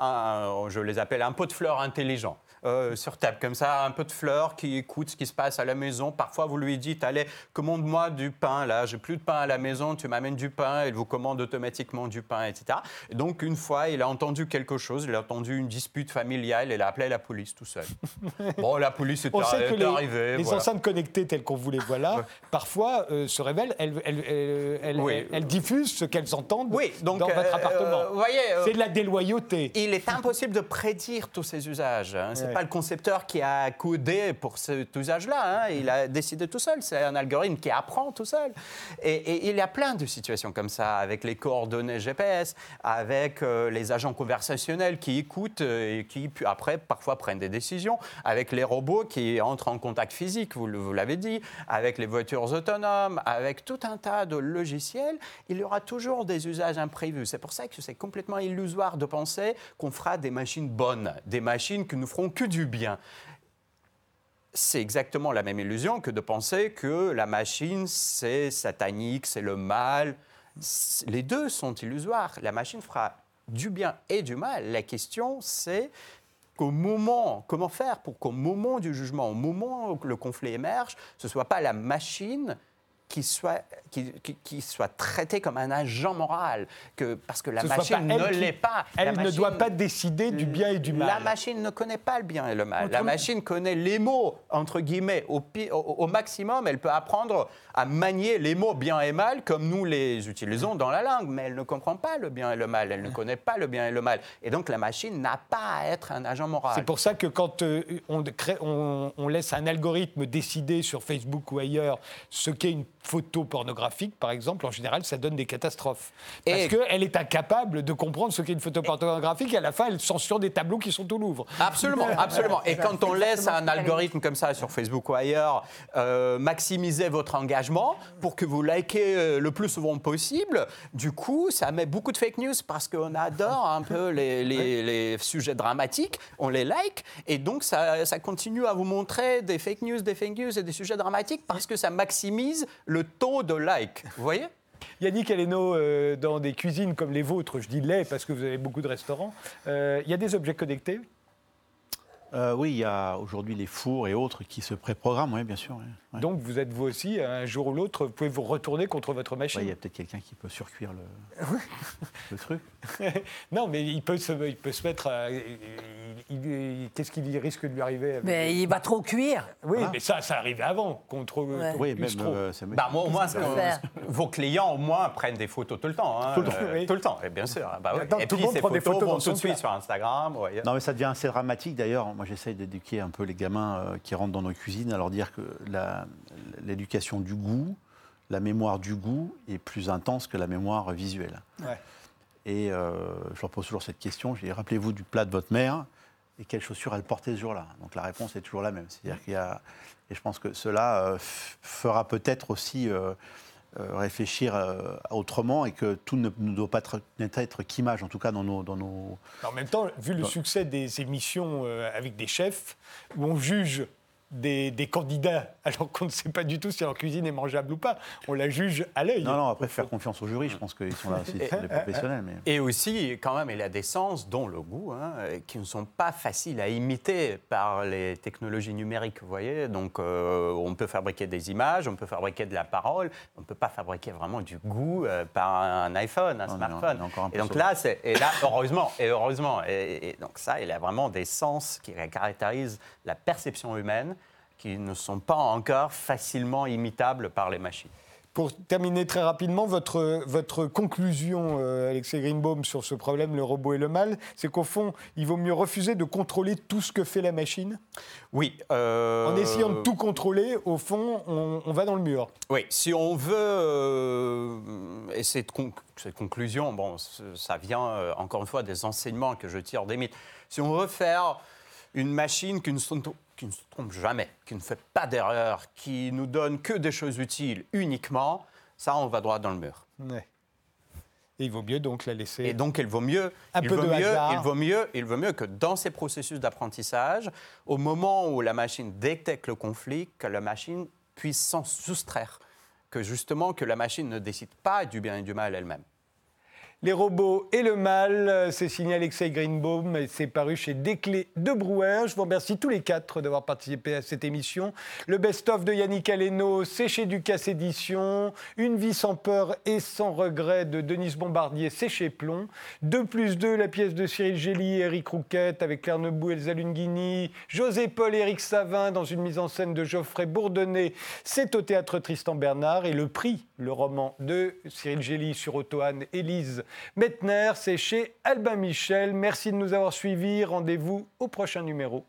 un- je les appelle un pot de fleurs intelligent. Euh, sur table, comme ça, un peu de fleurs qui écoute ce qui se passe à la maison. Parfois, vous lui dites Allez, commande-moi du pain, là, j'ai plus de pain à la maison, tu m'amènes du pain, il vous commande automatiquement du pain, etc. Et donc, une fois, il a entendu quelque chose, il a entendu une dispute familiale, il a appelé la police tout seul. bon, la police est, On sait que est les, arrivée. les voilà. enceintes connectées telles qu'on vous les voit là, parfois euh, se révèlent, elles, elles- elles- elles- Oui. elles- elles diffusent ce qu'elles entendent Oui, donc, dans votre euh, appartement. voyez, C'est de la déloyauté. Il est impossible de prédire tous ces usages. hein. C'est. Pas le concepteur qui a codé pour cet usage-là. hein. Il a décidé tout seul. C'est un algorithme qui apprend tout seul. Et, et il y a plein de situations comme ça, avec les coordonnées GPS, avec euh, les agents conversationnels qui écoutent euh, et qui après parfois prennent des décisions, avec les robots qui entrent en contact physique, vous, l'avez dit, avec les voitures autonomes, avec tout un tas de logiciels. Il y aura toujours des usages imprévus. C'est pour ça que c'est complètement illusoire de penser qu'on fera des machines bonnes, des machines qui nous feront que du bien c'est exactement la même illusion que de penser que la machine, c'est satanique, c'est le mal. Les deux sont illusoires. La machine fera du bien et du mal. La question, c'est qu'au moment, comment faire pour qu'au moment du jugement, au moment où le conflit émerge, ce ne soit pas la machine qui soit, soit traitée comme un agent moral, que, parce que la Ce machine ne l'est pas. Elle ne machine- doit pas décider du bien et du mal. la machine ne connaît pas le bien et le mal. La machine connaît les mots, entre guillemets, au, au- au maximum. Elle peut apprendre à manier les mots bien et mal comme nous les utilisons dans la langue. Mais elle ne comprend pas le bien et le mal. Elle ne connaît pas le bien et le mal. Et donc la machine n'a pas à être un agent moral. C'est pour ça que quand euh, on, crée- on- on laisse un algorithme décider sur Facebook ou ailleurs ce qu'est une photo pornographique, par exemple, en général, ça donne des catastrophes. Parce Et- qu'elle est incapable de comprendre ce qu'est une photo pornographique et à la fin, elle censure des tableaux qui sont au Louvre. Absolument, absolument. Et quand on laisse un algorithme comme ça sur Facebook ou ailleurs euh, maximiser votre engagement pour que vous likez euh, le plus souvent possible, du coup, ça met beaucoup de fake news parce qu'on adore un peu les, les- les sujets dramatiques, on les like, et donc ça, ça continue à vous montrer des fake news, des fake news et des sujets dramatiques parce que ça maximise le taux de like. Vous voyez? Yannick Aleno, euh, dans des cuisines comme les vôtres, je dis les parce que vous avez beaucoup de restaurants, euh, il y a des objets connectés Euh, oui, il y a aujourd'hui les fours et autres qui se préprogramment, oui, bien sûr. oui. Donc vous êtes vous aussi, un jour ou l'autre, vous pouvez vous retourner contre votre machine. il y a peut-être quelqu'un qui peut surcuire le, le truc. non, mais il peut se, il peut se mettre. à- Qu'est-ce qu'il risque de lui arriver avec- Mais il va trop cuire. Oui, Voilà. mais ça, ça arrivait avant, contre. Ouais. Oui, même. trop. euh, Bah, moi, au moins, peut faire vos clients, au moins, prennent des photos tout le temps. hein. Tout le temps, Euh, oui. tout le temps, et bien sûr. Bah, et tout le puis, monde ces prend des photos vont tout de suite sur Instagram. ouais. Non, mais ça devient assez dramatique d'ailleurs. Moi, j'essaye d'éduquer un peu les gamins euh, qui rentrent dans nos cuisines à leur dire que l'éducation du goût, la mémoire du goût est plus intense que la mémoire visuelle. Ouais. Et euh, je leur pose toujours cette question. Je dis, rappelez-vous du plat de votre mère et quelles chaussures elle portait ce jour-là. Donc la réponse est toujours la même. C'est-à-dire qu'il y a, et je pense que cela euh, fera peut-être aussi euh, réfléchir euh, autrement et que tout ne, ne doit pas être, être qu'image, en tout cas dans nos, dans nos, En même temps, vu le succès des émissions euh, avec des chefs, où on juge des, des candidats alors qu'on ne sait pas du tout si leur cuisine est mangeable ou pas, on la juge à l'œil. Non, non, après, faire confiance au jury, je pense qu'ils sont là aussi, c'est des professionnels. Mais... Et aussi, quand même, il y a des sens, dont le goût, hein, qui ne sont pas faciles à imiter par les technologies numériques, vous voyez. Donc, euh, on peut fabriquer des images, on peut fabriquer de la parole, on ne peut pas fabriquer vraiment du goût euh, par un iPhone, un Non, smartphone. un et donc là, et là, heureusement, et heureusement, et, et donc ça, il y a vraiment des sens qui caractérisent la perception humaine qui ne sont pas encore facilement imitables par les machines. Pour terminer très rapidement, votre, votre conclusion, euh, Alexei Greenbaum, sur ce problème, le robot et le mal, c'est qu'au fond, il vaut mieux refuser de contrôler tout ce que fait la machine Oui. Euh, en essayant de tout contrôler, au fond, on, va dans le mur. Oui, si on veut, euh, et cette, cette, conclusion, bon, ça vient encore une fois des enseignements que je tire des mythes. Si on veut faire une machine qui ne, qui ne se trompe jamais, qui ne fait pas d'erreur, qui nous donne que des choses utiles uniquement, ça, on va droit dans le mur. Et il vaut mieux donc la laisser. Et donc, il vaut mieux. Un il peu vaut de mieux, hasard. Il vaut mieux, il vaut mieux que dans ces processus d'apprentissage, au moment où la machine détecte le conflit, que la machine puisse s'en soustraire, que justement que la machine ne décide pas du bien et du mal elle-même. Les robots et le mal, c'est signé Alexei Greenbaum et c'est paru chez Desclés de Brouwer. Je vous remercie tous les quatre d'avoir participé à cette émission. Le best-of de Yannick Aleno, c'est chez Ducasse Édition. Une vie sans peur et sans regret de Denise Bombardier, c'est chez Plomb. 2 plus 2, la pièce de Cyril Gély et Eric Rouquette avec Claire Nebou, Elsa Lunghini, José Paul et Eric Savin dans une mise en scène de Geoffrey Bourdonnet. C'est au théâtre Tristan Bernard et le prix, le roman de Cyril Gély sur Ottoane, Élise Mettner, c'est chez Albin Michel. Merci de nous avoir suivis. Rendez-vous au prochain numéro.